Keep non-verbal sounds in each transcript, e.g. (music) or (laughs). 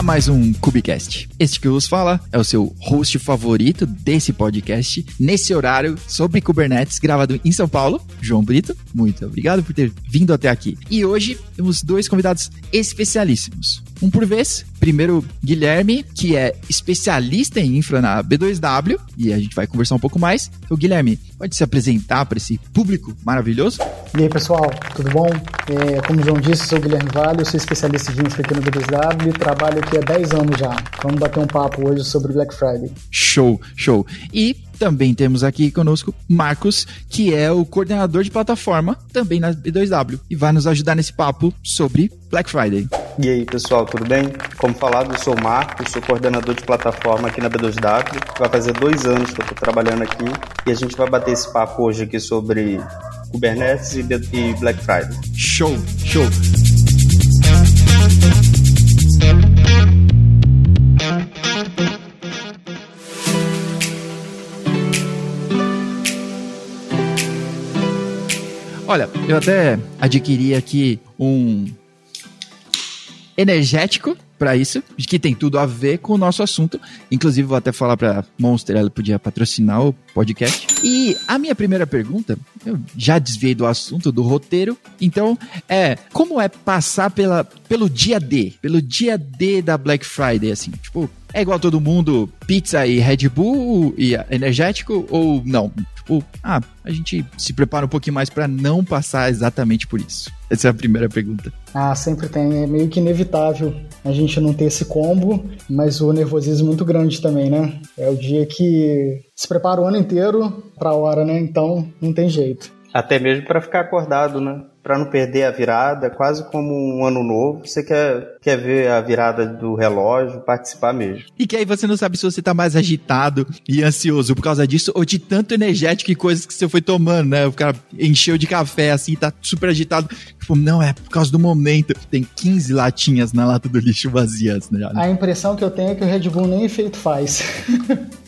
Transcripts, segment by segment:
a mais um Cubicast. Este que vos fala é o seu host favorito desse podcast, nesse horário sobre Kubernetes, gravado em São Paulo, João Brito. Muito obrigado por ter vindo até aqui. E hoje temos dois convidados especialíssimos. Um por vez, primeiro Guilherme, que é especialista em infra na B2W, e a gente vai conversar um pouco mais. Então, Guilherme, pode se apresentar para esse público maravilhoso? E aí, pessoal, tudo bom? É, como o João disse, sou o Guilherme Vale, eu sou especialista de infra aqui no B2W e trabalho aqui há 10 anos já. Vamos bater um papo hoje sobre Black Friday. Show, show. E também temos aqui conosco Marcos, que é o coordenador de plataforma também na B2W e vai nos ajudar nesse papo sobre Black Friday. E aí, pessoal, tudo bem? Como falado, eu sou o Marcos, sou coordenador de plataforma aqui na B2W. Vai fazer dois anos que eu estou trabalhando aqui e a gente vai bater esse papo hoje aqui sobre Kubernetes e Black Friday. Show, show. Olha, eu até adquiri aqui um energético para isso, que tem tudo a ver com o nosso assunto. Inclusive, vou até falar para Monster, ela podia patrocinar o podcast. E a minha primeira pergunta, eu já desviei do assunto, do roteiro, então é como é passar pela, pelo dia D, pelo dia D da Black Friday, assim, tipo, é igual todo mundo, pizza e Red Bull e energético ou não? Tipo, ah, a gente se prepara um pouquinho mais para não passar exatamente por isso. Essa é a primeira pergunta. Ah, sempre tem. É meio que inevitável a gente não ter esse combo, mas o nervosismo é muito grande também, né? É o dia que se prepara o ano inteiro pra hora, né? Então não tem jeito. Até mesmo para ficar acordado, né? Para não perder a virada, quase como um ano novo. Você quer, quer ver a virada do relógio, participar mesmo. E que aí você não sabe se você tá mais agitado e ansioso por causa disso ou de tanto energético e coisas que você foi tomando, né? O cara encheu de café assim, tá super agitado. Tipo, não, é por causa do momento. Tem 15 latinhas na lata do lixo vazias, né? A impressão que eu tenho é que o Red Bull nem efeito faz.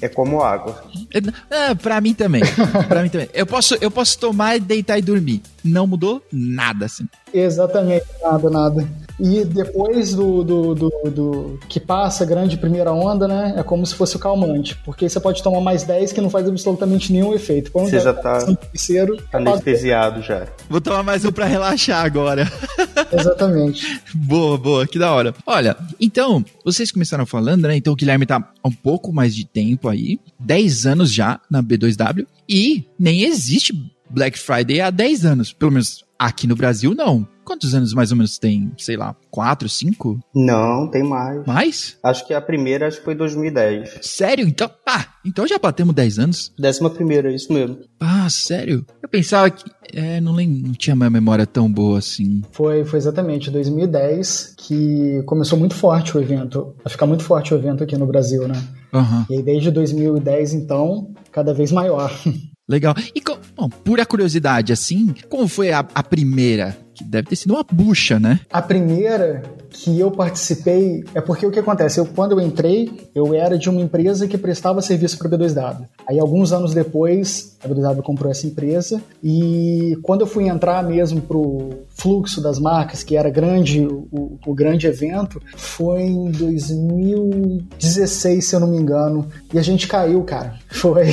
é como água. É, é, pra mim também. pra mim também. Eu posso, eu posso tomar, deitar e dormir. Não mudou nada, assim. Exatamente, nada, nada. E depois do, do, do, do, que passa a grande primeira onda, né? É como se fosse o calmante. Porque você pode tomar mais 10 que não faz absolutamente nenhum efeito. Quando você já tá terceiro, anestesiado já. Vou tomar mais um pra relaxar agora. (laughs) Exatamente. boa, boa, que da hora. Olha, então, vocês começaram falando, né? Então o Guilherme tá há um pouco mais de tempo aí, 10 anos já na B2W, e nem existe Black Friday há 10 anos. Pelo menos aqui no Brasil, não. Quantos anos mais ou menos tem? Sei lá, quatro, cinco? Não, tem mais. Mais? Acho que a primeira acho que foi 2010. Sério? Então, ah, então já batemos 10 anos? Décima primeira, isso mesmo. Ah, sério? Eu pensava que, é, não lembro, não tinha uma memória tão boa assim. Foi, foi exatamente 2010 que começou muito forte o evento, a ficar muito forte o evento aqui no Brasil, né? Uhum. E aí desde 2010 então, cada vez maior. (laughs) Legal. E, bom, pura curiosidade, assim, como foi a, a primeira? Que deve ter sido uma bucha, né? A primeira que eu participei é porque o que acontece? Eu, quando eu entrei, eu era de uma empresa que prestava serviço para a B2W. Aí, alguns anos depois, a B2W comprou essa empresa e quando eu fui entrar mesmo pro fluxo das marcas, que era grande, o, o grande evento, foi em 2016, se eu não me engano, e a gente caiu, cara. (laughs) Foi.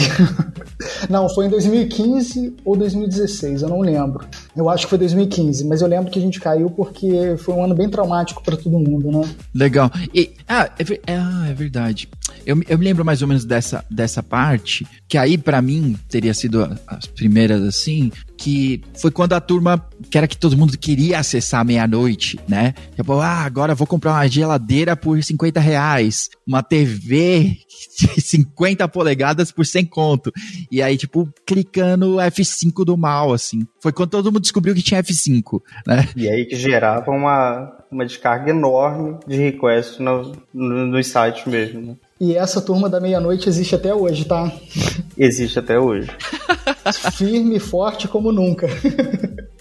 Não, foi em 2015 ou 2016, eu não lembro. Eu acho que foi 2015, mas eu lembro que a gente caiu porque foi um ano bem traumático para todo mundo, né? Legal. E, ah, é, ah, é verdade. Eu, eu me lembro mais ou menos dessa, dessa parte, que aí para mim teria sido as primeiras assim, que foi quando a turma, que era que todo mundo queria acessar meia-noite, né? Tipo, ah, agora vou comprar uma geladeira por 50 reais, uma TV 50 polegadas por 100 conto. E aí, tipo, clicando F5 do mal, assim. Foi quando todo mundo descobriu que tinha F5, né? E aí que gerava uma, uma descarga enorme de requests no, no, nos sites mesmo, né? E essa turma da meia-noite existe até hoje, tá? Existe até hoje. (laughs) Firme e forte como nunca.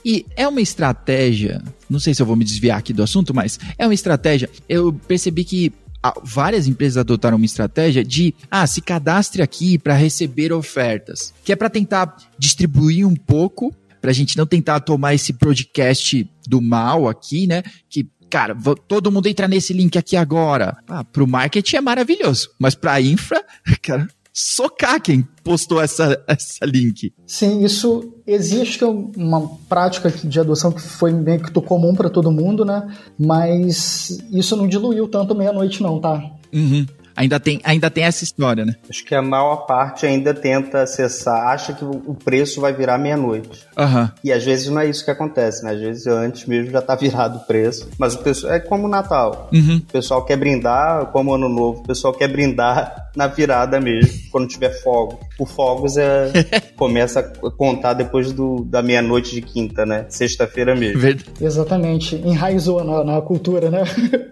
E é uma estratégia, não sei se eu vou me desviar aqui do assunto, mas é uma estratégia. Eu percebi que várias empresas adotaram uma estratégia de, ah, se cadastre aqui para receber ofertas, que é para tentar distribuir um pouco, para a gente não tentar tomar esse podcast do mal aqui, né? Que cara, todo mundo entra nesse link aqui agora. Ah, pro marketing é maravilhoso, mas pra infra, (laughs) cara, socar quem postou essa, essa link. Sim, isso existe uma prática de adoção que foi meio que comum para todo mundo, né? Mas isso não diluiu tanto meia-noite, não, tá? Uhum. Ainda tem, ainda tem essa história, né? Acho que a maior parte ainda tenta acessar, acha que o preço vai virar meia-noite. Uhum. E às vezes não é isso que acontece, né? Às vezes antes mesmo já tá (laughs) virado o preço. Mas o pessoal é como o Natal. Uhum. O pessoal quer brindar, como Ano Novo, o pessoal quer brindar (laughs) na virada mesmo, quando tiver fogo. O fogos é (laughs) começa a contar depois do, da meia-noite de quinta, né? Sexta-feira mesmo. Verdade. Exatamente. Enraizou na, na cultura, né?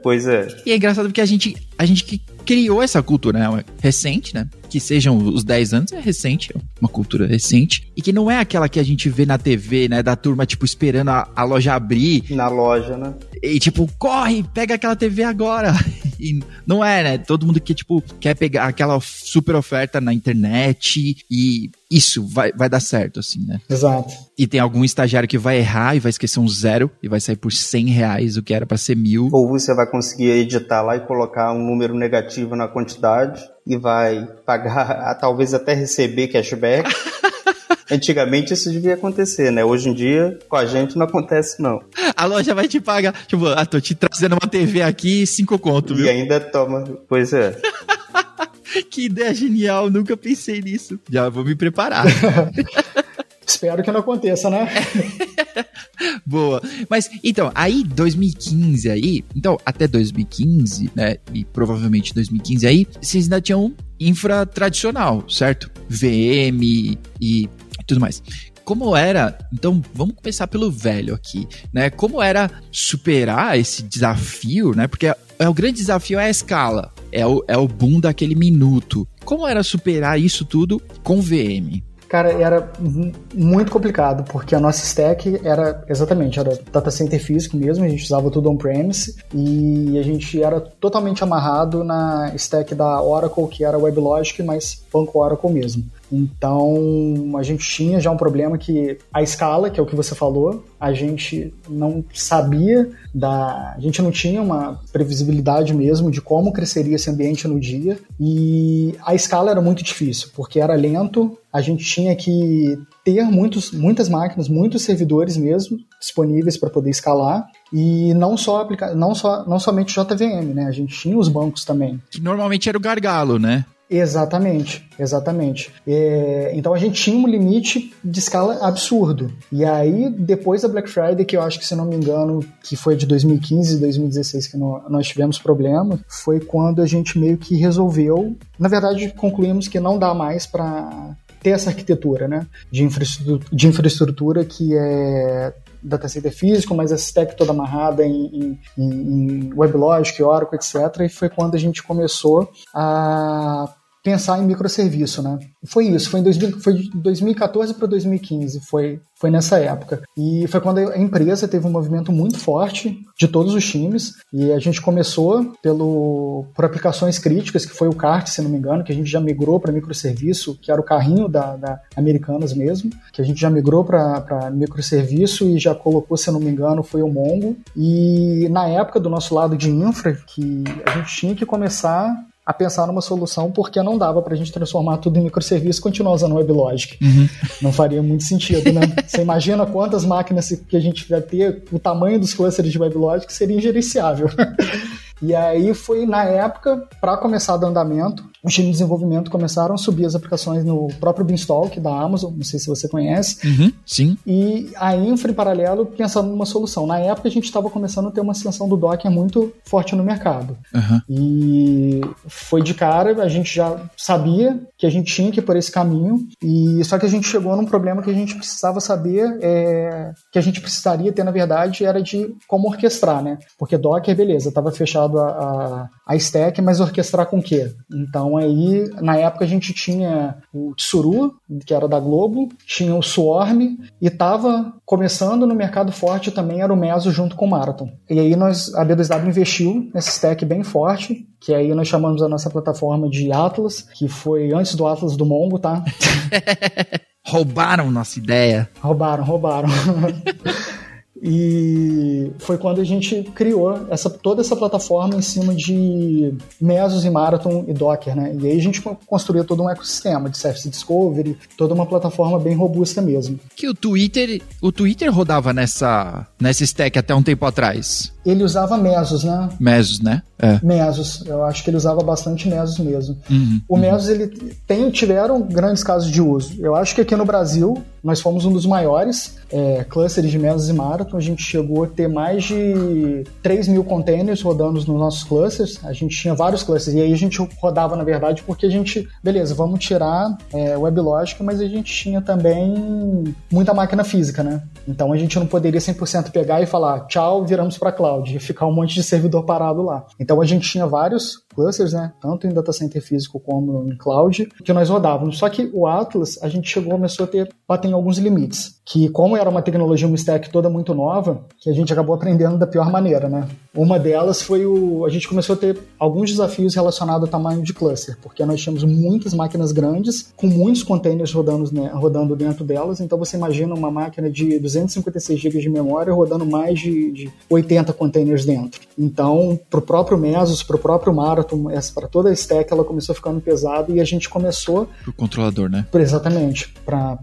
Pois é. E é engraçado porque a gente, a gente que criou essa cultura, né? Recente, né? Que sejam os 10 anos, é recente, é uma cultura recente. E que não é aquela que a gente vê na TV, né? Da turma, tipo, esperando a, a loja abrir. Na loja, né? E tipo, corre, pega aquela TV agora. (laughs) E não é, né? Todo mundo que, tipo, quer pegar aquela super oferta na internet e isso vai, vai dar certo, assim, né? Exato. E tem algum estagiário que vai errar e vai esquecer um zero e vai sair por 100 reais, o que era para ser mil. Ou você vai conseguir editar lá e colocar um número negativo na quantidade e vai pagar, (laughs) talvez até receber cashback. (laughs) Antigamente isso devia acontecer, né? Hoje em dia, com a gente não acontece, não. A loja vai te pagar, tipo, ah, tô te trazendo uma TV aqui, cinco conto, viu? E ainda toma, pois é. (laughs) que ideia genial, nunca pensei nisso. Já vou me preparar. Espero que não aconteça, né? (laughs) Boa. Mas, então, aí 2015 aí, então, até 2015, né, e provavelmente 2015 aí, vocês ainda tinham infra tradicional, certo? VM e tudo mais como era, então vamos começar pelo velho aqui, né? Como era superar esse desafio, né? Porque é, o grande desafio é a escala, é o, é o boom daquele minuto. Como era superar isso tudo com VM? Cara, era muito complicado, porque a nossa stack era exatamente, era data center físico mesmo, a gente usava tudo on-premise e a gente era totalmente amarrado na stack da Oracle, que era WebLogic, mas banco Oracle mesmo. Então, a gente tinha já um problema que a escala, que é o que você falou, a gente não sabia da, a gente não tinha uma previsibilidade mesmo de como cresceria esse ambiente no dia e a escala era muito difícil, porque era lento, a gente tinha que ter muitos, muitas máquinas, muitos servidores mesmo disponíveis para poder escalar e não só aplicar, não só não somente JVM, né? A gente tinha os bancos também. Que normalmente era o gargalo, né? Exatamente, exatamente. É, então a gente tinha um limite de escala absurdo. E aí, depois da Black Friday, que eu acho que, se não me engano, que foi de 2015 e 2016 que nós tivemos problema, foi quando a gente meio que resolveu. Na verdade, concluímos que não dá mais para ter essa arquitetura né, de, infraestrutura, de infraestrutura que é data center físico, mas a stack toda amarrada em, em, em WebLogic, Oracle, etc. E foi quando a gente começou a pensar em microserviço, né? Foi isso, foi em 2000, foi de 2014 para 2015, foi, foi nessa época. E foi quando a empresa teve um movimento muito forte de todos os times, e a gente começou pelo, por aplicações críticas, que foi o CART, se não me engano, que a gente já migrou para microserviço, que era o carrinho da, da Americanas mesmo, que a gente já migrou para microserviço e já colocou, se não me engano, foi o Mongo. E na época do nosso lado de infra, que a gente tinha que começar a pensar numa solução porque não dava para a gente transformar tudo em microserviço e continuar usando WebLogic. Uhum. Não faria muito sentido, né? (laughs) Você imagina quantas máquinas que a gente vai ter, o tamanho dos clusters de WebLogic seria ingerenciável. (laughs) E aí foi na época, para começar dar andamento, os times de desenvolvimento começaram a subir as aplicações no próprio Beanstalk da Amazon, não sei se você conhece. Uhum, sim. E a infra em paralelo pensando numa solução. Na época a gente estava começando a ter uma extensão do Docker muito forte no mercado. Uhum. E foi de cara, a gente já sabia que a gente tinha que ir por esse caminho, e só que a gente chegou num problema que a gente precisava saber, é, que a gente precisaria ter, na verdade, era de como orquestrar, né? Porque Docker, beleza, estava fechado a, a, a stack, mas orquestrar com o quê? Então aí, na época a gente tinha o Tsuru, que era da Globo, tinha o Swarm e estava começando no mercado forte também era o Meso junto com o Marathon. E aí nós, a B2W investiu nesse stack bem forte, que aí nós chamamos a nossa plataforma de Atlas, que foi antes do Atlas do Mongo, tá? (laughs) roubaram nossa ideia. Roubaram, roubaram. (laughs) E foi quando a gente criou essa, toda essa plataforma em cima de Mesos e Marathon e Docker, né? E aí a gente construiu todo um ecossistema de Service Discovery, toda uma plataforma bem robusta mesmo. Que o Twitter, o Twitter rodava nessa, nessa stack até um tempo atrás. Ele usava Mesos, né? Mesos, né? É. Mesos. Eu acho que ele usava bastante Mesos mesmo. Uhum, o Mesos, uhum. ele tem, tiveram grandes casos de uso. Eu acho que aqui no Brasil, nós fomos um dos maiores é, clusters de Mesos e Marathon. A gente chegou a ter mais de 3 mil containers rodando nos nossos clusters. A gente tinha vários clusters. E aí a gente rodava, na verdade, porque a gente, beleza, vamos tirar é, WebLogic, mas a gente tinha também muita máquina física, né? Então a gente não poderia 100% pegar e falar tchau, viramos para cloud, e ficar um monte de servidor parado lá. Então a gente tinha vários clusters, né? Tanto em data center físico como em cloud, que nós rodávamos. Só que o Atlas, a gente chegou, começou a ter, bater em alguns limites. Que como era uma tecnologia, uma stack toda muito nova, que a gente acabou aprendendo da pior maneira, né? Uma delas foi o. A gente começou a ter alguns desafios relacionados ao tamanho de cluster, porque nós tínhamos muitas máquinas grandes, com muitos containers rodando, né, rodando dentro delas. Então você imagina uma máquina de 256 GB de memória rodando mais de, de 80 containers dentro. Então, para o próprio Mesos, para o próprio Mara, para toda a stack, ela começou ficando pesada e a gente começou. O controlador, né? Exatamente. Para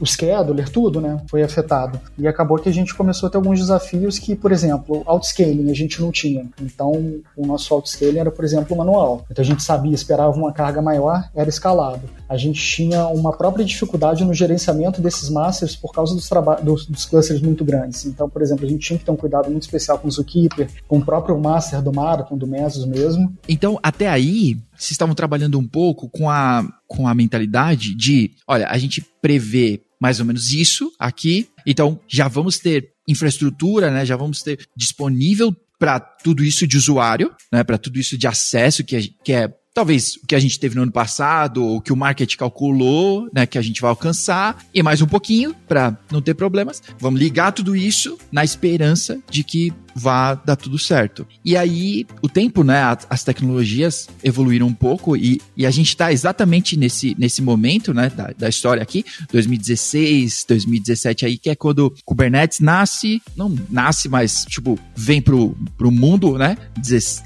o scheduler, tudo, né? Foi afetado. E acabou que a gente começou a ter alguns desafios que, por exemplo, outscaling a gente não tinha. Então, o nosso outscaling era, por exemplo, manual. Então a gente sabia, esperava uma carga maior, era escalado. A gente tinha uma própria dificuldade no gerenciamento desses masters por causa dos, dos, dos clusters muito grandes. Então, por exemplo, a gente tinha que ter um cuidado muito especial com o Zookeeper, com o próprio master do Marathon, do Mesos mesmo. Então, até aí, vocês estavam trabalhando um pouco com a, com a mentalidade de, olha, a gente prevê mais ou menos isso aqui, então já vamos ter infraestrutura, né? Já vamos ter disponível para tudo isso de usuário, né? Para tudo isso de acesso que é, que é talvez o que a gente teve no ano passado, ou que o market calculou, né, que a gente vai alcançar, e mais um pouquinho para não ter problemas. Vamos ligar tudo isso na esperança de que vá dar tudo certo. E aí, o tempo, né, as tecnologias evoluíram um pouco e, e a gente está exatamente nesse, nesse momento, né, da, da história aqui, 2016, 2017 aí, que é quando Kubernetes nasce, não nasce, mas, tipo, vem pro, pro mundo, né,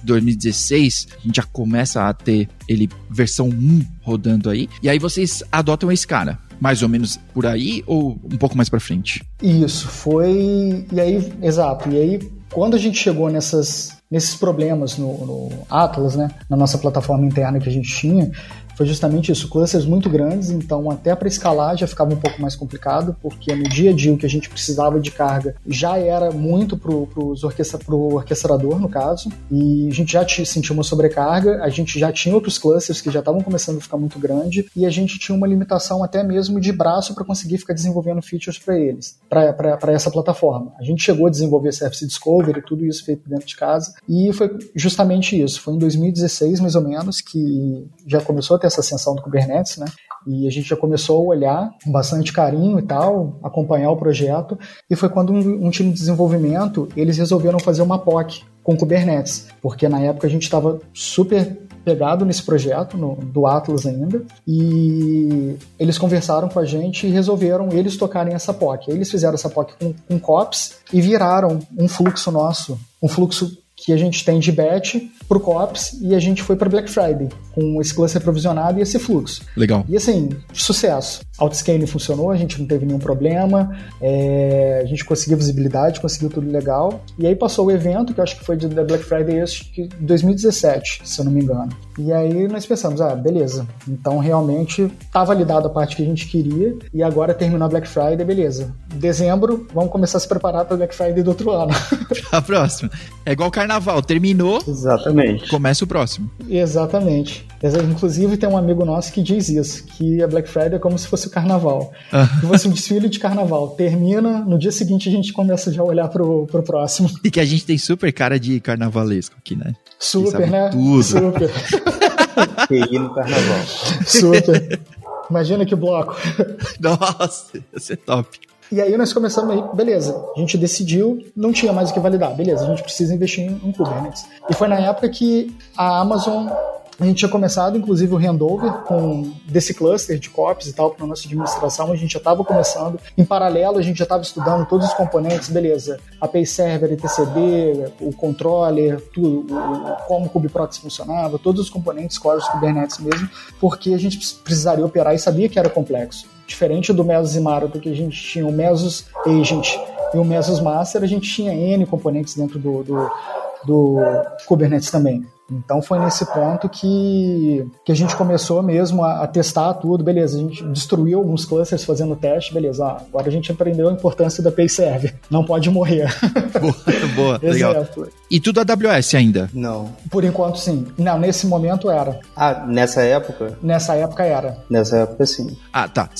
2016, a gente já começa a ter ele versão 1 rodando aí, e aí vocês adotam esse cara mais ou menos por aí ou um pouco mais para frente? Isso, foi. E aí, exato. E aí, quando a gente chegou nessas, nesses problemas no, no Atlas, né, na nossa plataforma interna que a gente tinha, foi justamente isso, clusters muito grandes, então até para escalar já ficava um pouco mais complicado, porque no dia a dia o que a gente precisava de carga já era muito para o orquestra, orquestrador, no caso, e a gente já sentiu uma sobrecarga, a gente já tinha outros clusters que já estavam começando a ficar muito grande, e a gente tinha uma limitação até mesmo de braço para conseguir ficar desenvolvendo features para eles, para essa plataforma. A gente chegou a desenvolver Service Discovery, tudo isso feito dentro de casa, e foi justamente isso. Foi em 2016, mais ou menos, que já começou a ter essa ascensão do Kubernetes, né? E a gente já começou a olhar com bastante carinho e tal, acompanhar o projeto. E foi quando um, um time de desenvolvimento eles resolveram fazer uma POC com Kubernetes, porque na época a gente estava super pegado nesse projeto, no, do Atlas ainda, e eles conversaram com a gente e resolveram eles tocarem essa POC. Eles fizeram essa POC com, com COPS e viraram um fluxo nosso, um fluxo que a gente tem de batch para o COPS e a gente foi para Black Friday com esse cluster provisionado e esse fluxo. Legal. E assim, sucesso. Outscaling funcionou, a gente não teve nenhum problema, é, a gente conseguiu visibilidade, conseguiu tudo legal. E aí passou o evento, que eu acho que foi de Black Friday acho que 2017, se eu não me engano. E aí nós pensamos, ah, beleza. Então realmente tá validada a parte que a gente queria e agora terminou a Black Friday, beleza. Dezembro, vamos começar a se preparar para Black Friday do outro ano. (laughs) a próxima. É igual carnaval, terminou. Exatamente. Começa o próximo. Exatamente. Inclusive tem um amigo nosso que diz isso, que a Black Friday é como se fosse o carnaval. Uhum. Se fosse um desfile de carnaval. Termina, no dia seguinte a gente começa já a olhar pro, pro próximo. E que a gente tem super cara de carnavalesco aqui, né? Super, né? Tudo. Super. (laughs) TI no carnaval. Super. Imagina que bloco. (laughs) Nossa, ia ser top. E aí nós começamos aí, beleza, a gente decidiu, não tinha mais o que validar, beleza, a gente precisa investir em, em Kubernetes. E foi na época que a Amazon A gente tinha começado, inclusive, o handover com desse cluster de copies e tal para nossa administração. A gente já estava começando. Em paralelo, a gente já estava estudando todos os componentes, beleza. API Server, etcd, o controller, tudo, o, como o kubeproxy funcionava, todos os componentes, cores Kubernetes mesmo, porque a gente precisaria operar e sabia que era complexo. Diferente do Mesos e Marathon, que a gente tinha o Mesos Agent e o Mesos Master, a gente tinha N componentes dentro do, do, do Kubernetes também. Então foi nesse ponto que, que a gente começou mesmo a, a, testar tudo, beleza, a gente destruiu alguns clusters fazendo teste, beleza, ah, agora a gente aprendeu a importância da Pay Server, não pode morrer. (laughs) Boa, boa, (laughs) legal. E tudo AWS ainda? Não. Por enquanto sim. Não, nesse momento era. Ah, nessa época? Nessa época era. Nessa época sim. Ah, tá.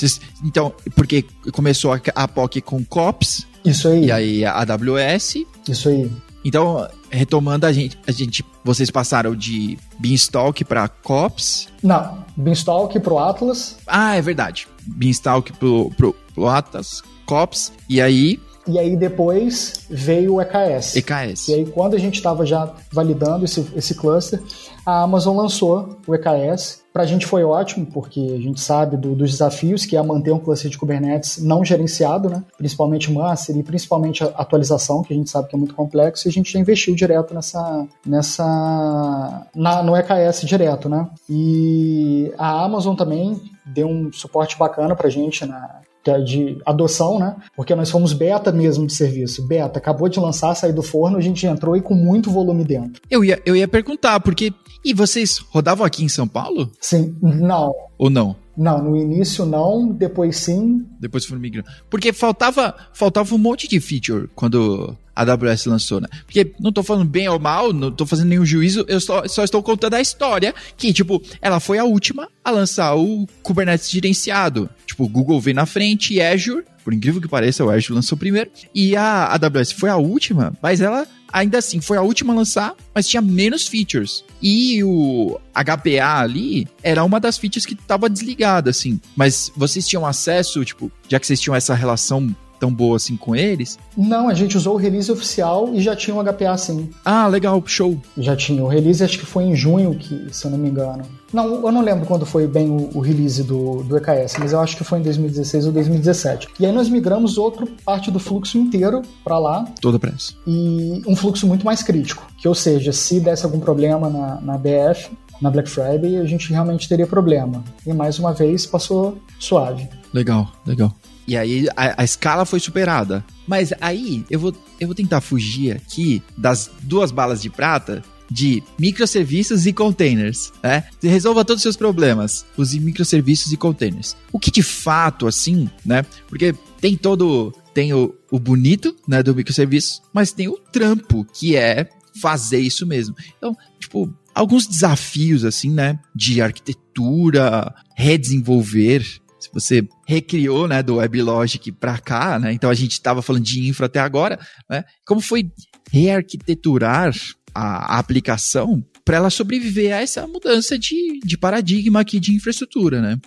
Então, porque começou a, a POC com COPS, isso aí. E aí a AWS. Isso aí. Então, retomando a gente, a gente, vocês passaram de Beanstalk para Cops? Não, Beanstalk pro Atlas. Ah, é verdade. Beanstalk pro, pro, pro Atlas, Cops, e aí e aí depois veio o EKS. EKS. E aí quando a gente estava já validando esse, esse cluster, a Amazon lançou o EKS. Para a gente foi ótimo, porque a gente sabe do, dos desafios que é manter um cluster de Kubernetes não gerenciado, né? principalmente master e principalmente a atualização, que a gente sabe que é muito complexo, e a gente já investiu direto nessa, nessa na, no EKS direto. Né? E a Amazon também deu um suporte bacana para a gente na, de adoção, né? Porque nós fomos beta mesmo de serviço. Beta, acabou de lançar, sair do forno, a gente entrou e com muito volume dentro. Eu ia, eu ia perguntar, porque. E vocês rodavam aqui em São Paulo? Sim, não. Ou não? Não, no início não, depois sim. Depois foram migrando. Porque faltava, faltava um monte de feature quando a AWS lançou, né? Porque não tô falando bem ou mal, não tô fazendo nenhum juízo, eu só, só estou contando a história que, tipo, ela foi a última a lançar o Kubernetes gerenciado. Tipo, o Google veio na frente e Azure, por incrível que pareça, o Azure lançou primeiro, e a AWS foi a última, mas ela ainda assim foi a última a lançar, mas tinha menos features. E o HPA ali era uma das features que estava desligada, assim. Mas vocês tinham acesso, tipo, já que vocês tinham essa relação tão boa assim com eles? Não, a gente usou o release oficial e já tinha um HPA sim. Ah, legal, show. Já tinha. O release acho que foi em junho, que, se eu não me engano. Não, eu não lembro quando foi bem o, o, release do, do EKS, mas eu acho que foi em 2016 ou 2017. E aí nós migramos outra parte do fluxo inteiro para lá. Toda pressa. E um fluxo muito mais crítico. Que, ou seja, se desse algum problema na, na BF, na Black Friday, a gente realmente teria problema. E mais uma vez passou suave. Legal, legal. E aí a, a, escala foi superada. Mas aí eu vou, eu vou tentar fugir aqui das duas balas de prata de microserviços e containers, né? Resolva todos os seus problemas, use microserviços e containers. O que de fato, assim, né? Porque tem todo, tem o, o bonito, né, do microserviço, mas tem o trampo, que é fazer isso mesmo. Então, tipo, alguns desafios, assim, né, de arquitetura, redesenvolver, se você recriou, né, do WebLogic para cá, né, então a gente estava falando de infra até agora, né, como foi rearquiteturar a, a aplicação para ela sobreviver a essa mudança de, de paradigma aqui de infraestrutura, né?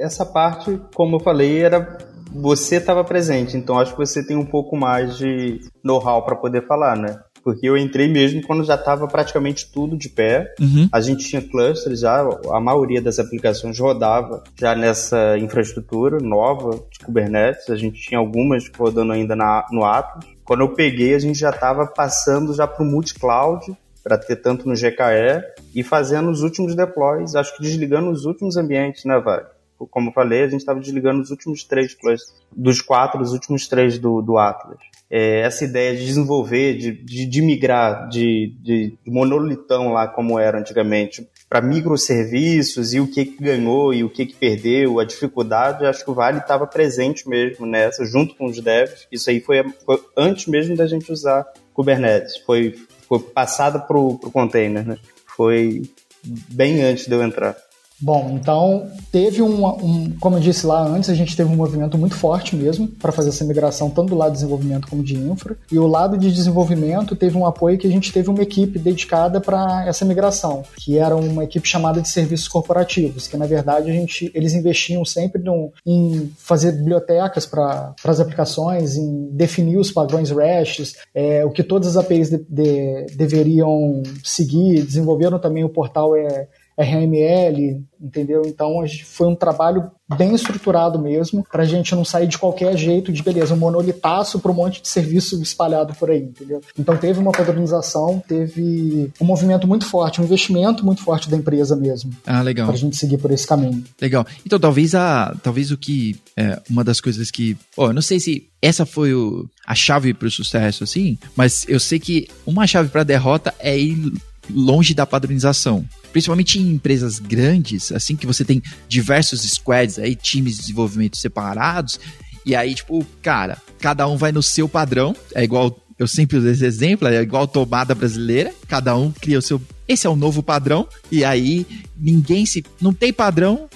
Essa parte, como eu falei, era você estava presente, então acho que você tem um pouco mais de know-how para poder falar, né? Porque eu entrei mesmo quando já estava praticamente tudo de pé. Uhum. A gente tinha clusters já, a maioria das aplicações rodava já nessa infraestrutura nova de Kubernetes. A gente tinha algumas rodando ainda na, no Atlas. Quando eu peguei, a gente já estava passando já para o multi-cloud, para ter tanto no GKE e fazendo os últimos deploys, acho que desligando os últimos ambientes, né, Vale? Como eu falei, a gente estava desligando os últimos três clusters, dos quatro, os últimos três do, do Atlas é, essa ideia de desenvolver, de, de, de migrar de, de, monolitão lá como era antigamente para microserviços e o que, que ganhou e o que, que perdeu, a dificuldade, acho que o Vale estava presente mesmo nessa, junto com os devs. Isso aí foi, foi antes mesmo da gente usar Kubernetes, foi, foi passada para o container, né? Foi bem antes de eu entrar. Bom, então teve um, um, como eu disse lá antes, a gente teve um movimento muito forte mesmo para fazer essa migração, tanto do lado de desenvolvimento como de infra. E o lado de desenvolvimento teve um apoio que a gente teve uma equipe dedicada para essa migração, que era uma equipe chamada de serviços corporativos, que na verdade a gente, eles investiam sempre em fazer bibliotecas para as aplicações, em definir os padrões REST, é, o que todas as APIs de, de, deveriam seguir, desenvolveram também o portal é, RML, entendeu? Então foi um trabalho bem estruturado mesmo, para a gente não sair de qualquer jeito de beleza, um monolitaço para um monte de serviço espalhado por aí, entendeu? Então teve uma padronização, teve um movimento muito forte, um investimento muito forte da empresa mesmo. Ah, legal. Para a gente seguir por esse caminho. Legal. Então talvez a, talvez o que é uma das coisas que, ó, eu não sei se essa foi o, a chave para o sucesso, assim, mas eu sei que uma chave para derrota é ir longe da padronização principalmente em empresas grandes, assim que você tem diversos squads aí, times de desenvolvimento separados, e aí, tipo, cara, cada um vai no seu padrão, é igual, eu sempre uso esse exemplo, é igual tomada brasileira, cada um cria o seu. Esse é o novo padrão, e aí ninguém se. Não tem padrão,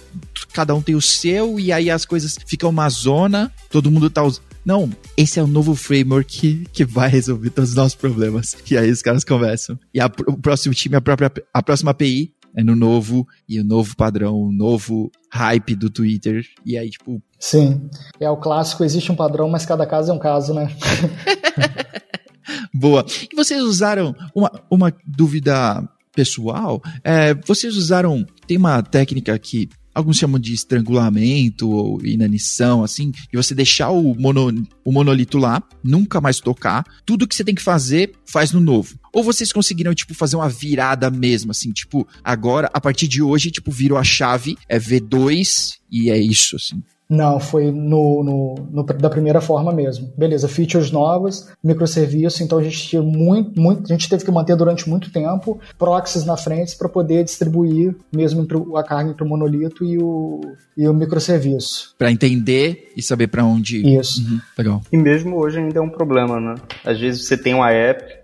cada um tem o seu, e aí as coisas ficam uma zona, todo mundo tá usando não, esse é o novo framework que, que vai resolver todos os nossos problemas. E aí os caras conversam. E a, o próximo time, a, própria, a próxima API é no novo, e o novo padrão, o novo hype do Twitter. E aí, tipo. Sim. É o clássico, existe um padrão, mas cada caso é um caso, né? (laughs) Boa. E vocês usaram uma, uma dúvida pessoal? É, vocês usaram. Tem uma técnica que alguns chamam de estrangulamento ou inanição, assim, e você deixar o, mono, o monolito lá, nunca mais tocar, tudo que você tem que fazer, faz no novo. Ou vocês conseguiram, tipo, fazer uma virada mesmo, assim, tipo, agora, a partir de hoje, tipo, virou a chave, é V2 e é isso, assim. Não, foi no, no, no, da primeira forma mesmo. Beleza, features novas, microserviço, então a gente tinha muito, muito, a gente teve que manter durante muito tempo proxies na frente para poder distribuir mesmo entre a carga entre o monolito e o, e o microserviço. Para entender e saber para onde. Isso. Uhum, legal. E mesmo hoje ainda é um problema, né? Às vezes você tem uma app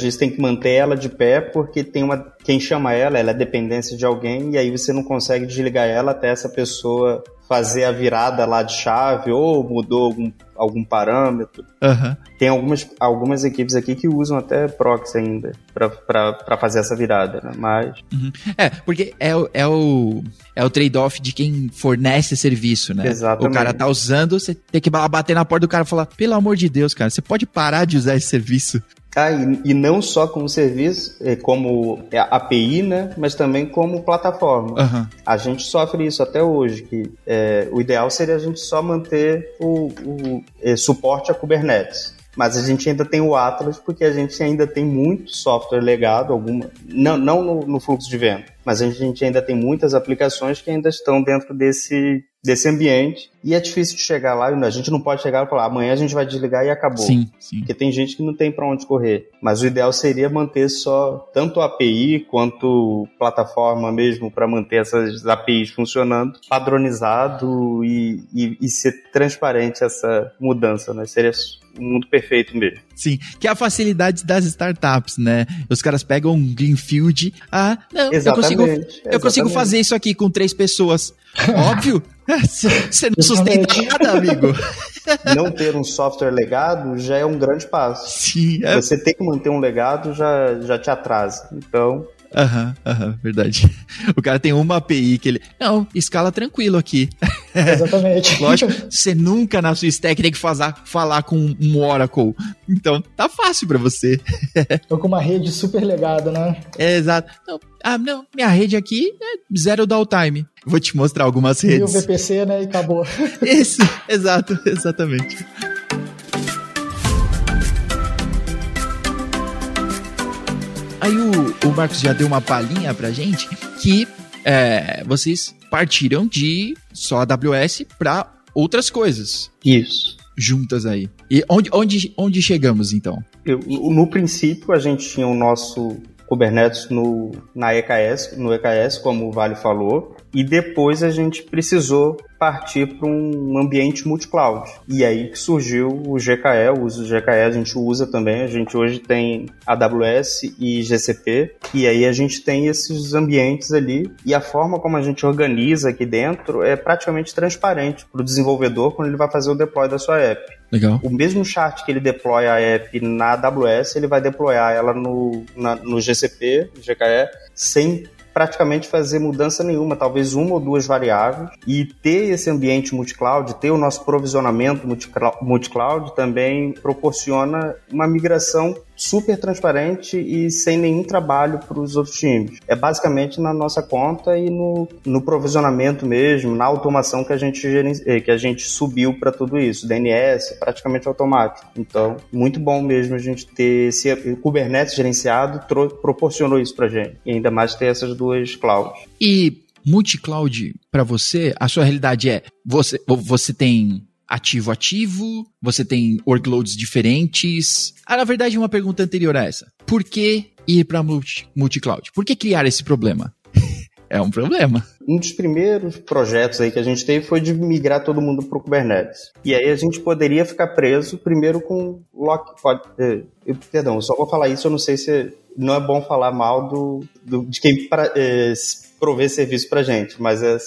vezes tem que manter ela de pé porque tem uma quem chama ela, ela é dependência de alguém e aí você não consegue desligar ela até essa pessoa fazer a virada lá de chave ou mudou algum, algum parâmetro. Uhum. Tem algumas, algumas equipes aqui que usam até proxy ainda para fazer essa virada, né? Mas. Uhum. É, porque é, é o, é o trade-off de quem fornece serviço, né? Exatamente. O cara tá usando, você tem que bater na porta do cara e falar: pelo amor de Deus, cara, você pode parar de usar esse serviço. Ah, e, e, não só como serviço, é, como API, né? Mas também como plataforma. Uhum. A gente sofre isso até hoje, que é, o ideal seria a gente só manter o, o é, suporte a Kubernetes. Mas a gente ainda tem o Atlas porque a gente ainda tem muito software legado, alguma, não, não no, no fluxo de venda, mas a gente ainda tem muitas aplicações que ainda estão dentro desse, desse ambiente e é difícil de chegar lá. A gente não pode chegar e falar amanhã a gente vai desligar e acabou. Sim, sim. Porque tem gente que não tem para onde correr. Mas o ideal seria manter só tanto API quanto plataforma mesmo para manter essas APIs funcionando, padronizado e, e, e ser transparente essa mudança, né? Seria o mundo perfeito mesmo. Sim, que é a facilidade das startups, né? Os caras pegam um Greenfield, ah, não, eu consigo, eu consigo fazer isso aqui com três pessoas. (laughs) Óbvio, (laughs) você não sustenta nada, amigo. (laughs) Não ter um software legado já é um grande passo. Sim. É... Você ter que manter um legado já, já te atrasa. Então, Aham, uhum, aham, uhum, verdade. (laughs) O cara tem uma API que ele. Não, escala tranquilo aqui. (laughs) Exatamente. (laughs) Lógico, você nunca na sua stack tem que fazer, falar com um Oracle. Então, tá fácil para você. Tô com uma rede super legada, né? É, exato. Não, ah, não, minha rede aqui é zero downtime. Vou te mostrar algumas redes. E o VPC, né? E acabou. Isso, exato, exatamente. Aí o, o Marcos já deu uma palhinha pra gente que é, vocês partiram de só AWS para outras coisas. Isso. Juntas aí. E onde, onde, onde chegamos então? Eu, no princípio, a gente tinha o nosso Kubernetes no, na EKS, no EKS, como o Vale falou, e depois a gente precisou partir para um ambiente multi-cloud. E aí que surgiu o GKE, o uso do GKE a gente usa também, a gente hoje tem AWS e GCP, e aí a gente tem esses ambientes ali, e a forma como a gente organiza aqui dentro é praticamente transparente para o desenvolvedor quando ele vai fazer o deploy da sua app. Legal. O mesmo chart que ele deploy a app na AWS, ele vai deployar ela no, na, no GCP, GKE, sem praticamente fazer mudança nenhuma, talvez uma ou duas variáveis, e ter esse ambiente multi-cloud, ter o nosso provisionamento multi-cloud também proporciona uma migração super transparente e sem nenhum trabalho para os outros times. É basicamente na nossa conta e no, no provisionamento mesmo, na automação que a gente, eh, que a gente subiu para tudo isso. DNS praticamente automático. Então, muito bom mesmo a gente ter esse Kubernetes gerenciado, proporcionou isso para gente. E ainda mais ter essas duas clouds. E multi-cloud para você, a sua realidade é você, você tem ativo ativo, você tem workloads diferentes. Ah, na verdade, uma pergunta anterior a essa. Por que ir para multi-cloud? Por que criar esse problema? (laughs) é um problema. Um dos primeiros projetos aí que a gente teve foi de migrar todo mundo para o Kubernetes. E aí a gente poderia ficar preso primeiro com lock. Pode, eh, perdão, eu só vou falar isso, eu não sei se não é bom falar mal do, do de quem pra, eh, prover serviço pra gente, mas é...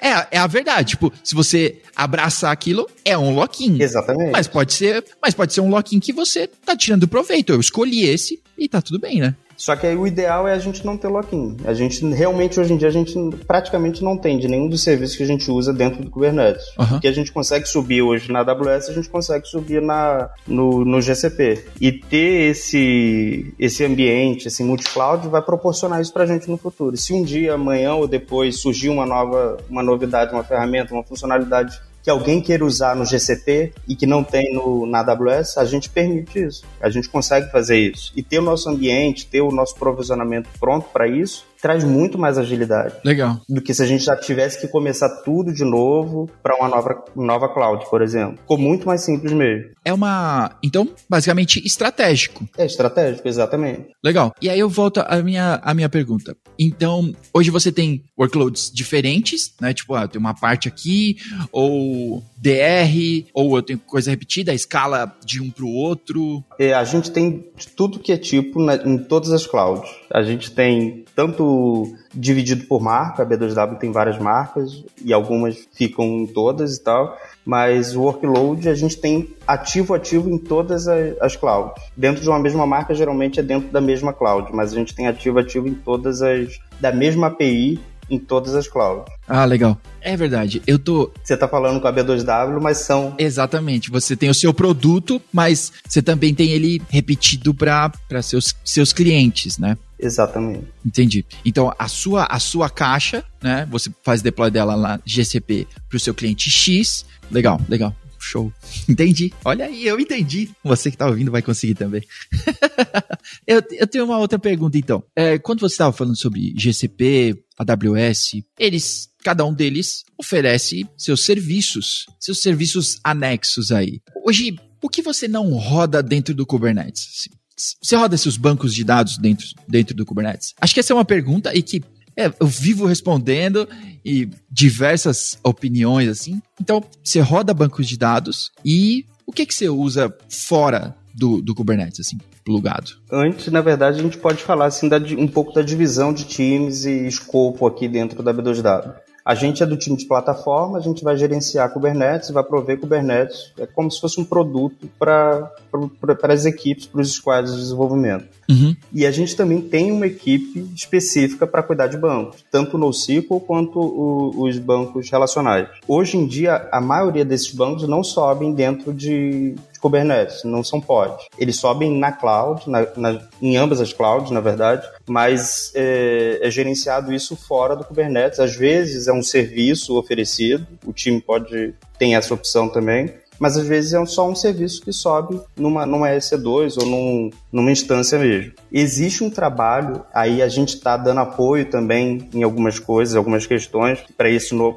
é... É, a verdade, tipo, se você abraçar aquilo, é um lock-in. Exatamente. Mas pode ser, mas pode ser um lock-in que você tá tirando proveito. Eu escolhi esse e tá tudo bem, né? Só que aí o ideal é a gente não ter lock-in. A gente realmente hoje em dia a gente praticamente não tem de nenhum dos serviços que a gente usa dentro do Kubernetes. Uhum. Que a gente consegue subir hoje na AWS, a gente consegue subir na, no, no GCP. E ter esse, esse ambiente, esse multi-cloud, vai proporcionar isso pra gente no futuro. Se um dia, amanhã ou depois surgir uma nova uma novidade, uma ferramenta, uma funcionalidade que alguém queira usar no GCP e que não tem no, na AWS, a gente permite isso. A gente consegue fazer isso. E ter o nosso ambiente, ter o nosso provisionamento pronto para isso, traz muito mais agilidade. Legal. Do que se a gente já tivesse que começar tudo de novo para uma nova, nova cloud, por exemplo. Ficou muito mais simples mesmo. É uma. Então, basicamente, estratégico. É estratégico, exatamente. Legal. E aí eu volto à minha, à minha pergunta. Então, hoje você tem workloads diferentes, né? Tipo, ah, tem uma parte aqui, ou DR, ou eu tenho coisa repetida, a escala de um para o outro. É, a gente tem tudo que é tipo na, em todas as clouds. A gente tem tanto dividido por marca, a B2W tem várias marcas e algumas ficam em todas e tal, mas o workload a gente tem ativo ativo em todas as, as clouds. Dentro de uma mesma marca, geralmente é dentro da mesma cloud, mas a gente tem ativo ativo em todas as da mesma API em todas as clouds. Ah, legal. É verdade. Eu tô. Você tá falando com a B2W, mas são. Exatamente. Você tem o seu produto, mas você também tem ele repetido para seus, seus clientes, né? Exatamente. Entendi. Então, a sua, a sua caixa, né? Você faz deploy dela lá GCP para o seu cliente X. Legal, legal. Show. (laughs) Entendi. Olha aí, eu entendi. Você que está ouvindo vai conseguir também. (laughs) eu, eu tenho uma outra pergunta, então. É, quando você estava falando sobre GCP, AWS, eles, cada um deles oferece seus serviços, seus serviços anexos aí. Hoje, o que você não roda dentro do Kubernetes? Você roda seus bancos de dados dentro, dentro do Kubernetes? Acho que essa é uma pergunta e que é, eu vivo respondendo e diversas opiniões assim. Então, você roda bancos de dados e o que, que você usa fora do, do Kubernetes, assim, plugado? Antes, na verdade, a gente pode falar assim, da, um pouco da divisão de times e escopo aqui dentro da B2W. A gente é do time de plataforma, a gente vai gerenciar Kubernetes, vai prover Kubernetes, é como se fosse um produto para as equipes, para os squads de desenvolvimento. Uhum. E a gente também tem uma equipe específica para cuidar de bancos, tanto no NoSQL quanto o, os bancos relacionais. Hoje em dia, a maioria desses bancos não sobem dentro de, Kubernetes, não são pods. Eles sobem na cloud, na, na, em ambas as clouds, na verdade, mas é, é, gerenciado isso fora do Kubernetes. Às vezes é um serviço oferecido, o time pode tem essa opção também, mas às vezes é só um serviço que sobe numa, numa EC2 ou num, numa instância mesmo. Existe um trabalho, aí a gente está dando apoio também em algumas coisas, algumas questões para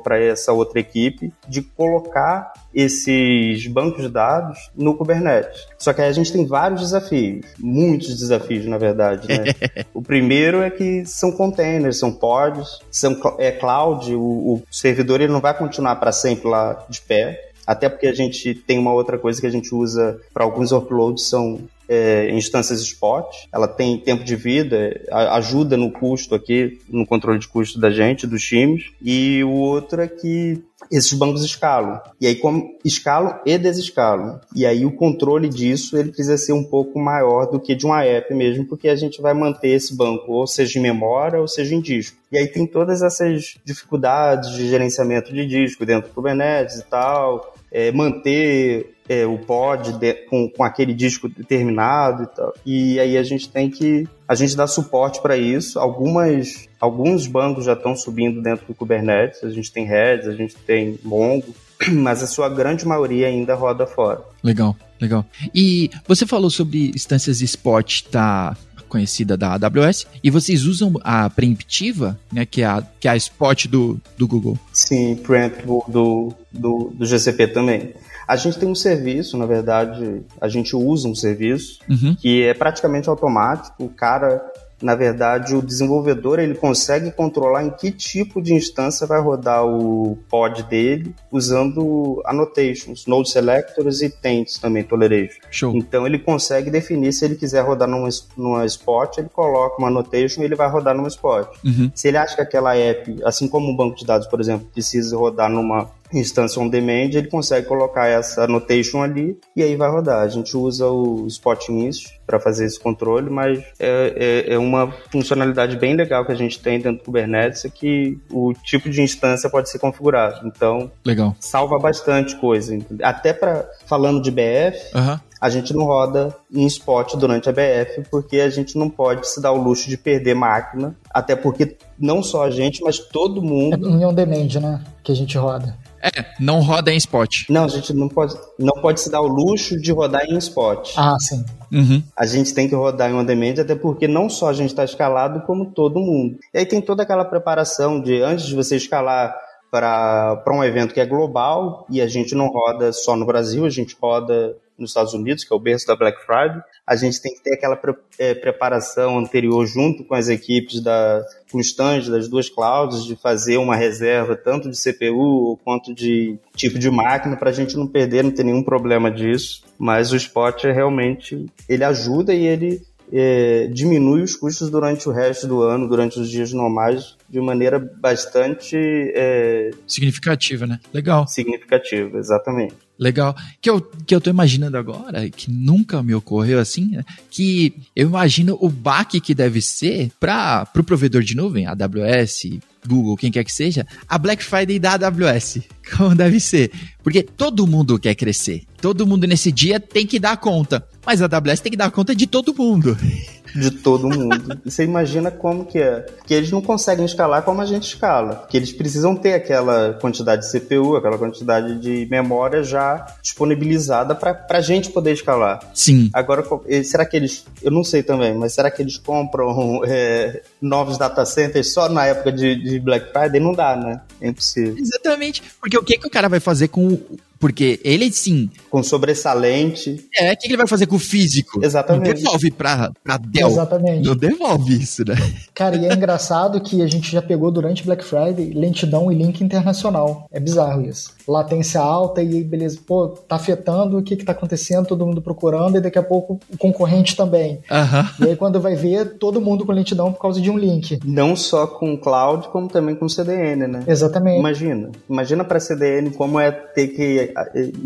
para essa outra equipe, de colocar esses bancos de dados no Kubernetes. Só que aí a gente tem vários desafios, muitos desafios, na verdade. Né? (laughs) o primeiro é que são containers, são pods, são, é cloud, o, o servidor ele não vai continuar para sempre lá de pé. Até porque a gente tem uma outra coisa que a gente usa para alguns uploads, são é, instâncias spot, ela tem tempo de vida, ajuda no custo aqui, no controle de custo da gente, dos times, e o outro é que esses bancos escalam. E aí, como escalam e desescalam. E aí, o controle disso ele precisa ser um pouco maior do que de uma app mesmo, porque a gente vai manter esse banco, ou seja em memória, ou seja em disco. E aí, tem todas essas dificuldades de gerenciamento de disco dentro do Kubernetes e tal é, manter é, o pod de, com, com aquele disco determinado e tal. E aí a gente tem que a gente dá suporte para isso. Algumas alguns bancos já estão subindo dentro do Kubernetes. A gente tem Redis, a gente tem Mongo, (clears throat) mas a sua grande maioria ainda roda fora. Legal, legal. E você falou sobre instâncias spot tá conhecida da AWS, e vocês usam a preemptiva, né, que é a, que é a spot do, do Google. Sim, preemptive do, do, do GCP também. A gente tem um serviço, na verdade, a gente usa um serviço uhum. que é praticamente automático. O cara na verdade, o desenvolvedor ele consegue controlar em que tipo de instância vai rodar o pod dele usando annotations, node selectors e taints também, toleration. Show. Então ele consegue definir se ele quiser rodar numa, numa spot, ele coloca uma annotation e ele vai rodar numa spot. Uhum. Se ele acha que aquela app, assim como um banco de dados, por exemplo, precisa rodar numa instância on demand, ele consegue colocar essa annotation ali e aí vai rodar. A gente usa o Spot Inst para fazer esse controle, mas é, é, é, uma funcionalidade bem legal que a gente tem dentro do Kubernetes, é que o tipo de instância pode ser configurado. Então, legal. salva bastante coisa. Até para falando de BF, uhum. A gente não roda em spot durante a BF, porque a gente não pode se dar o luxo de perder máquina, até porque não só a gente, mas todo mundo. É em on demand, né? Que a gente roda. É, não roda em spot. Não, a gente não pode, não pode se dar o luxo de rodar em spot. Ah, sim. Uhum. A gente tem que rodar em on demand, até porque não só a gente está escalado, como todo mundo. E aí tem toda aquela preparação de antes de você escalar para um evento que é global e a gente não roda só no Brasil, a gente roda nos Estados Unidos, que é o berço da Black Friday, a gente tem que ter aquela pre é, preparação anterior junto com as equipes da com os stands das duas clouds de fazer uma reserva tanto de CPU quanto de tipo de máquina para a gente não perder, não ter nenhum problema disso. Mas o Spot é realmente ele ajuda e ele é, diminui os custos durante o resto do ano, durante os dias normais, de maneira bastante é... significativa, né? Legal. Significativa, exatamente. Legal. Que eu, que eu tô imaginando agora, que nunca me ocorreu assim, né? que eu imagino o baque que deve ser para o pro provedor de nuvem, AWS, Google, quem quer que seja, a Black Friday da AWS. (laughs) Como deve ser. Porque todo mundo quer crescer. Todo mundo nesse dia tem que dar conta. Mas a AWS tem que dar conta de todo mundo. (laughs) De todo mundo. Você imagina como que é. Que eles não conseguem escalar como a gente escala. Que eles precisam ter aquela quantidade de CPU, aquela quantidade de memória já disponibilizada para a gente poder escalar. Sim. Agora, será que eles. Eu não sei também, mas será que eles compram (laughs) é, novos data centers só na época de, de Black Friday? Não dá, né? É impossível. Exatamente. Porque o que, que o cara vai fazer com porque ele, sim. Com sobressalente. É, o que ele vai fazer com o físico? Exatamente. Não devolve pra, pra Dell. Exatamente. Não devolve isso, né? Cara, e é engraçado que a gente já pegou durante Black Friday lentidão e link internacional. É bizarro isso. Latência alta e beleza, pô, tá afetando o que que tá acontecendo, todo mundo procurando, e daqui a pouco o concorrente também. Uhum. E aí quando vai ver, todo mundo com lentidão por causa de um link. Não só com cloud, como também com CDN, né? Exatamente. Imagina. Imagina pra CDN como é ter que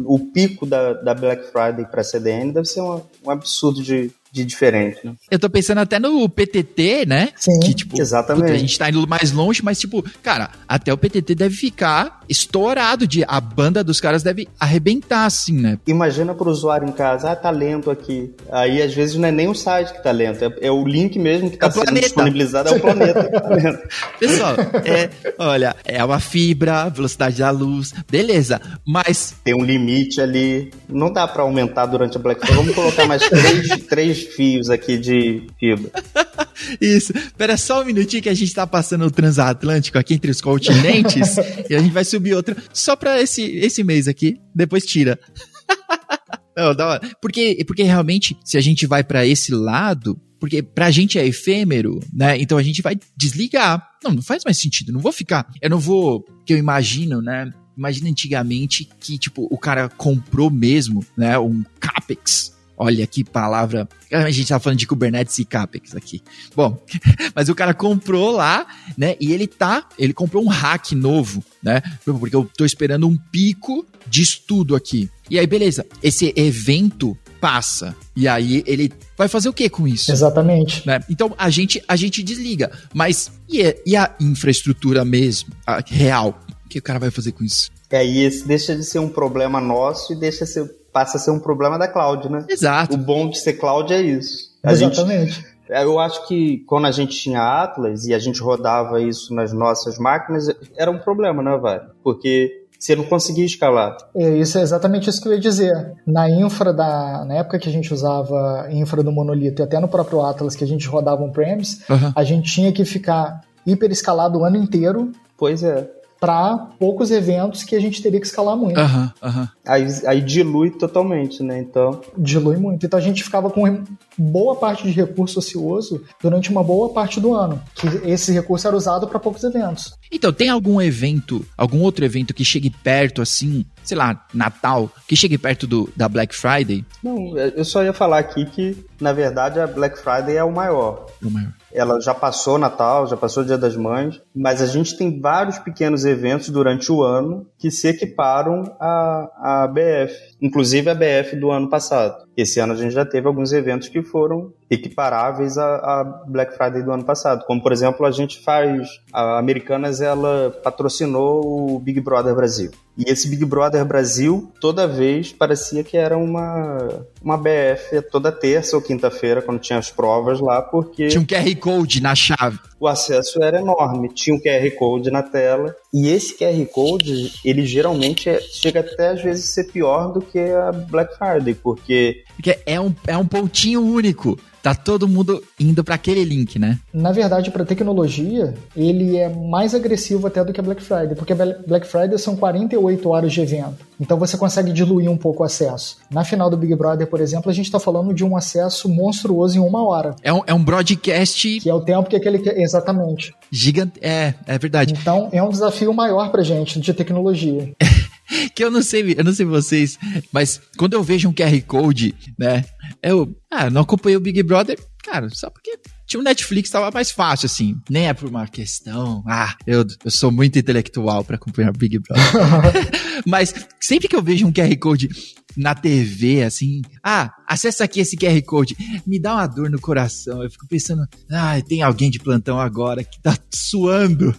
o pico da, da Black Friday para CDN deve ser um, um absurdo de, de diferente, né? Eu tô pensando até no PTT, né? Sim, que, tipo, exatamente. Puta, a gente tá indo mais longe, mas, tipo, cara, até o PTT deve ficar estourado de... A banda dos caras deve arrebentar, assim, né? Imagina pro usuário em casa, ah, tá lento aqui. Aí, às vezes, não é nem o site que tá lento, é, é o link mesmo que tá é sendo planeta. disponibilizado, é o planeta que tá (laughs) lento. Pessoal, é, olha, é uma fibra, velocidade da luz, beleza, mas... Tem um limite ali, não dá para aumentar durante a Black Friday, vamos colocar mais três, três fios aqui de fibra. (laughs) Isso. Espera só um minutinho que a gente tá passando o transatlântico aqui entre os continentes (laughs) e a gente vai subir outra só para esse, esse mês aqui, depois tira. (laughs) Não, da hora. Porque, porque realmente, se a gente vai para esse lado, porque pra gente é efêmero, né? Então a gente vai desligar. Não, não faz mais sentido. Não vou ficar. Eu não vou. Que eu imagino, né? Imagina antigamente que, tipo, o cara comprou mesmo, né? Um CAPEX Olha que palavra. A gente tava falando de Kubernetes e Capex aqui. Bom, (laughs) mas o cara comprou lá, né? E ele tá. Ele comprou um hack novo, né? Porque eu tô esperando um pico de estudo aqui. E aí, beleza. Esse evento passa. E aí ele vai fazer o que com isso? Exatamente. Né? Então a gente, a gente desliga. Mas e a, e a infraestrutura mesmo, a real? O que o cara vai fazer com isso? E aí esse deixa de ser um problema nosso e deixa ser, passa a ser um problema da cloud, né? Exato. O bom de ser cloud é isso. A Exatamente. Gente, eu acho que quando a gente tinha Atlas e a gente rodava isso nas nossas máquinas, era um problema, né, velho? Porque você não conseguia escalar. É, isso é exatamente isso que eu ia dizer. Na infra da. Na época que a gente usava infra do monolito e até no próprio Atlas que a gente rodava um premise, uhum. a gente tinha que ficar hiper escalado o ano inteiro. Pois é para poucos eventos que a gente teria que escalar muito. Uhum, uhum. Aí, aí dilui totalmente, né? Então. Dilui muito. Então a gente ficava com boa parte de recurso ocioso durante uma boa parte do ano. Que esse recurso era usado para poucos eventos. Então, tem algum evento, algum outro evento que chegue perto, assim, sei lá, Natal, que chegue perto do, da Black Friday? Não, eu só ia falar aqui que, na verdade, a Black Friday é o maior. O maior. Ela já passou Natal, já passou Dia das Mães, mas a gente tem vários pequenos eventos durante o ano que se equiparam à, à BF, inclusive a BF do ano passado. Esse ano a gente já teve alguns eventos que foram equiparáveis à, Black Friday do ano passado. Como, por exemplo, a gente faz. A Americanas ela patrocinou o Big Brother Brasil. E esse Big Brother Brasil, toda vez, parecia que era uma, uma BF toda terça ou quinta-feira, quando tinha as provas lá, porque. Tinha um QR Code na chave. O acesso era enorme. Tinha um QR Code na tela. E esse QR Code, ele geralmente é, chega até às vezes ser pior do que a Black Friday, porque. Porque é um, é um pontinho único tá todo mundo indo para aquele link, né? Na verdade, para tecnologia, ele é mais agressivo até do que a Black Friday, porque a Black Friday são 48 horas de evento. Então você consegue diluir um pouco o acesso. Na final do Big Brother, por exemplo, a gente está falando de um acesso monstruoso em uma hora. É um, é um broadcast. Que é o tempo que aquele. Exatamente. Gigante. É, é verdade. Então é um desafio maior pra gente de tecnologia. (laughs) (laughs) que eu não sei, eu não sei vocês, mas quando eu vejo um QR Code, né? Eu, ah, não acompanhei o Big Brother, cara, só porque tinha o Netflix, tava mais fácil, assim. Nem é por uma questão, ah, eu, eu sou muito intelectual para acompanhar o Big Brother. (laughs) (laughs) Mas sempre que eu vejo um QR Code na TV, assim, ah, acessa aqui esse QR Code, me dá uma dor no coração. Eu fico pensando, ah, tem alguém de plantão agora que tá suando.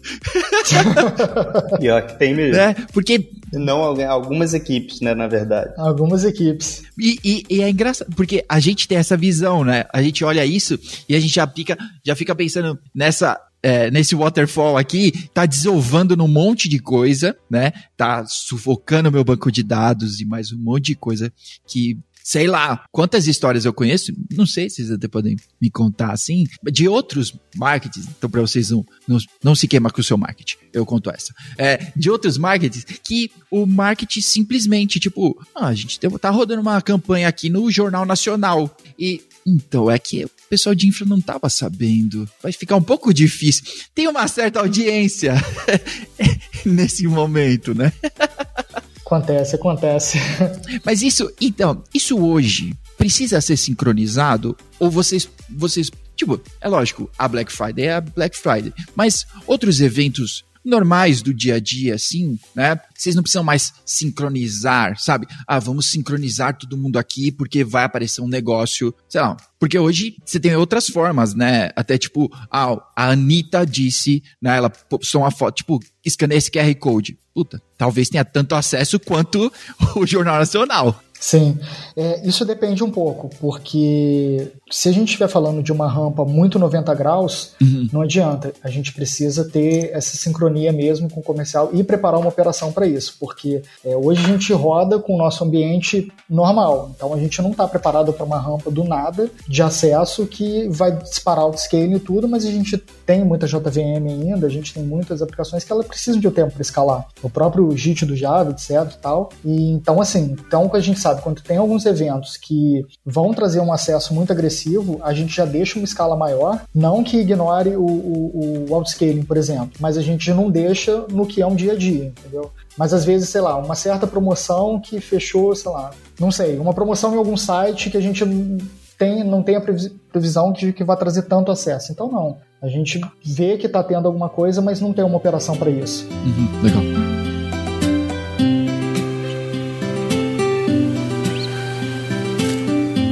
(laughs) Pior que tem mesmo. É, porque não algumas equipes, né, na verdade. Algumas equipes. E, e, e, é engraçado, porque a gente tem essa visão, né? A gente olha isso e a gente já fica, já fica pensando nessa é, nesse waterfall aqui, tá desovando num monte de coisa, né? Tá sufocando meu banco de dados e mais um monte de coisa que sei lá, quantas histórias eu conheço, não sei se vocês até podem me contar assim, de outros marketings, então para vocês não, não, não, se queimar com o seu marketing, eu conto essa, é, de outros marketings que o marketing simplesmente, tipo, ah, a gente tá rodando uma campanha aqui no Jornal Nacional e então, é que o pessoal de infra não estava sabendo. Vai ficar um pouco difícil. Tem uma certa audiência (laughs) nesse momento, né? (laughs) Acontece, acontece. (laughs) Mas isso, então, isso hoje precisa ser sincronizado? Ou vocês, vocês, tipo, é lógico, a Black Friday é a Black Friday, mas outros eventos normais do dia a dia, assim, né? Vocês não precisam mais sincronizar, sabe? Ah, vamos sincronizar todo mundo aqui porque vai aparecer um negócio, sei lá. Porque hoje você tem outras formas, né? Até tipo, ah, a Anitta disse, né? Ela postou uma foto, tipo, escaneia esse QR Code. Puta, talvez tenha tanto acesso quanto (laughs) o Jornal Nacional. Sim, é, isso depende um pouco, porque se a gente estiver falando de uma rampa muito 90 graus, uhum. não adianta. A gente precisa ter essa sincronia mesmo com o comercial e preparar uma operação para isso, porque é, hoje a gente roda com o nosso ambiente normal, então a gente não está preparado para uma rampa do nada de acesso que vai disparar o scale e tudo, mas a gente tem muita JVM ainda, a gente tem muitas aplicações que ela precisam de um tempo para escalar. O próprio JIT do Java, etc. Tal. E, então, assim, então que a gente sabe sabe, quando tem alguns eventos que vão trazer um acesso muito agressivo, a gente já deixa uma escala maior, não que ignore o, o, o outscaling, por exemplo, mas a gente não deixa no que é um dia a dia, entendeu? Mas às vezes, sei lá, uma certa promoção que fechou, sei lá, não sei, uma promoção em algum site que a gente tem, não tem a previsão de que vai trazer tanto acesso. Então, não. A gente vê que está tendo alguma coisa, mas não tem uma operação para isso. Uhum, legal.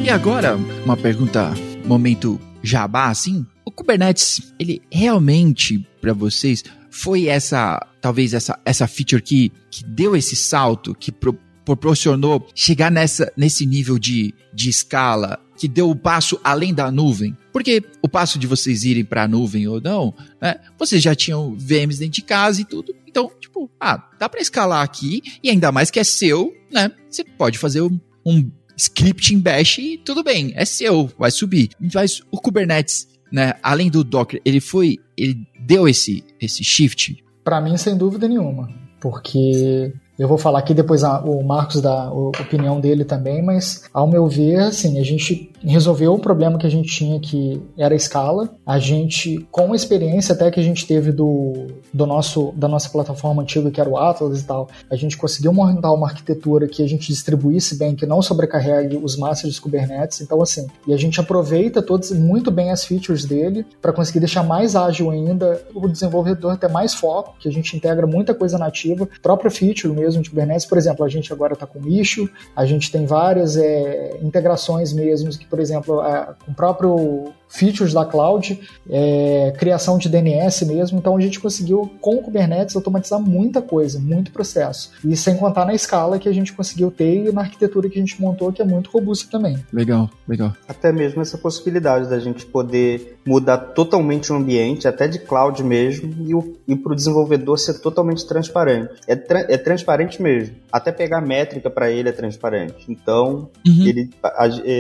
E agora, uma pergunta, momento jabá, assim. O Kubernetes, ele realmente, para vocês, foi essa talvez essa, essa feature que, que deu esse salto, que pro, proporcionou chegar nessa, nesse nível de, de escala, que deu o passo além da nuvem? Porque o passo de vocês irem para a nuvem ou não, né, vocês já tinham VMs dentro de casa e tudo. Então, tipo, ah, dá para escalar aqui e ainda mais que é seu, né? Você pode fazer um, um script em bash e tudo bem, é seu, vai subir. Mas o Kubernetes, né, além do Docker, ele foi, ele deu esse esse shift? Para mim, sem dúvida nenhuma, porque eu vou falar aqui depois a, o Marcos dá a opinião dele também, mas ao meu ver, assim, a gente resolveu o problema que a gente tinha que era a escala. A gente, com a experiência até que a gente teve do, do nosso, da nossa plataforma antiga, que era o Atlas e tal, a gente conseguiu montar uma arquitetura que a gente distribuísse bem, que não sobrecarregue os masters Kubernetes. Então, assim, e a gente aproveita todos muito bem as features dele para conseguir deixar mais ágil ainda o desenvolvedor ter mais foco, que a gente integra muita coisa nativa, própria feature mesmo de Kubernetes. Por exemplo, a gente agora está com Issue, a gente tem várias é, integrações mesmo, que, por exemplo, a, com o próprio features da cloud, é, criação de DNS mesmo. Então a gente conseguiu, com o Kubernetes, automatizar muita coisa, muito processo. E sem contar na escala que a gente conseguiu ter e na arquitetura que a gente montou, que é muito robusta também. Legal, legal. Até mesmo essa possibilidade da gente poder mudar totalmente o ambiente, até de cloud mesmo, e, e para o desenvolvedor ser totalmente transparente. É, tra é transparente mesmo. Até pegar métrica para ele é transparente. Então, uhum. ele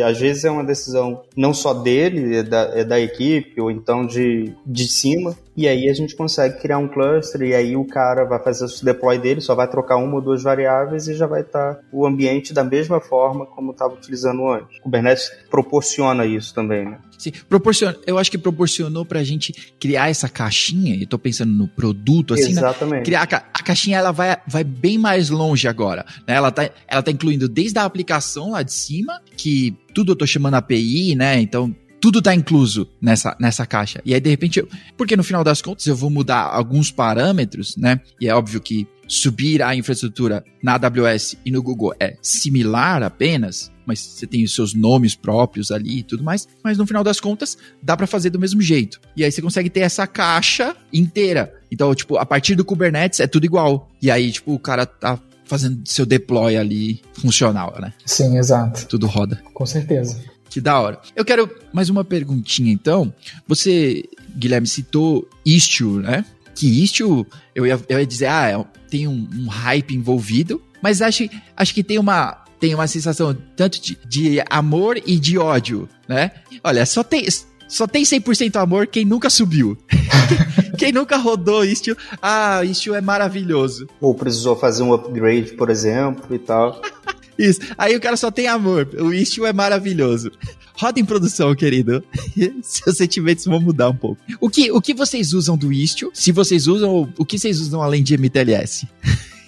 às vezes é uma decisão não só dele, é da da, é da equipe ou então de, de cima, e aí a gente consegue criar um cluster e aí o cara vai fazer o deploy dele, só vai trocar uma ou duas variáveis e já vai estar tá o ambiente da mesma forma como estava utilizando antes. O Kubernetes proporciona isso também, né? Sim, proporciona. Eu acho que proporcionou para a gente criar essa caixinha, e estou pensando no produto, assim, né? Exatamente. Né? Criar a, a, caixinha, ela vai, vai bem mais longe agora, né? Ela tá, ela tá incluindo desde a aplicação lá de cima, que tudo eu tô chamando API, né? Então tudo tá incluso nessa, nessa caixa. E aí, de repente, eu, porque no final das contas eu vou mudar alguns parâmetros, né? E é óbvio que subir a infraestrutura na AWS e no Google é similar apenas, mas você tem os seus nomes próprios ali e tudo mais, mas no final das contas dá para fazer do mesmo jeito. E aí você consegue ter essa caixa inteira. Então, tipo, a partir do Kubernetes é tudo igual. E aí, tipo, o cara tá fazendo seu deploy ali funcional, né? Sim, exato. Tudo roda. Com certeza. Que da hora. Eu quero mais uma perguntinha, então. Você, Guilherme, citou Istio, né? Que Istio, eu ia, eu ia dizer, ah, é tem um, um, hype envolvido, mas acho, acho que tem uma, tem uma sensação tanto de, de amor e de ódio, né? Olha, só tem, só tem 100% amor quem nunca subiu. (laughs) quem nunca rodou Istio, ah, Istio é maravilhoso. Ou precisou fazer um upgrade, por exemplo, e tal. Isso. Aí o cara só tem amor. O Istio é maravilhoso. Roda em produção, querido. (laughs) Seus sentimentos vão mudar um pouco. O que, o que vocês usam do Istio? Se vocês usam, o que vocês usam além de MTLS?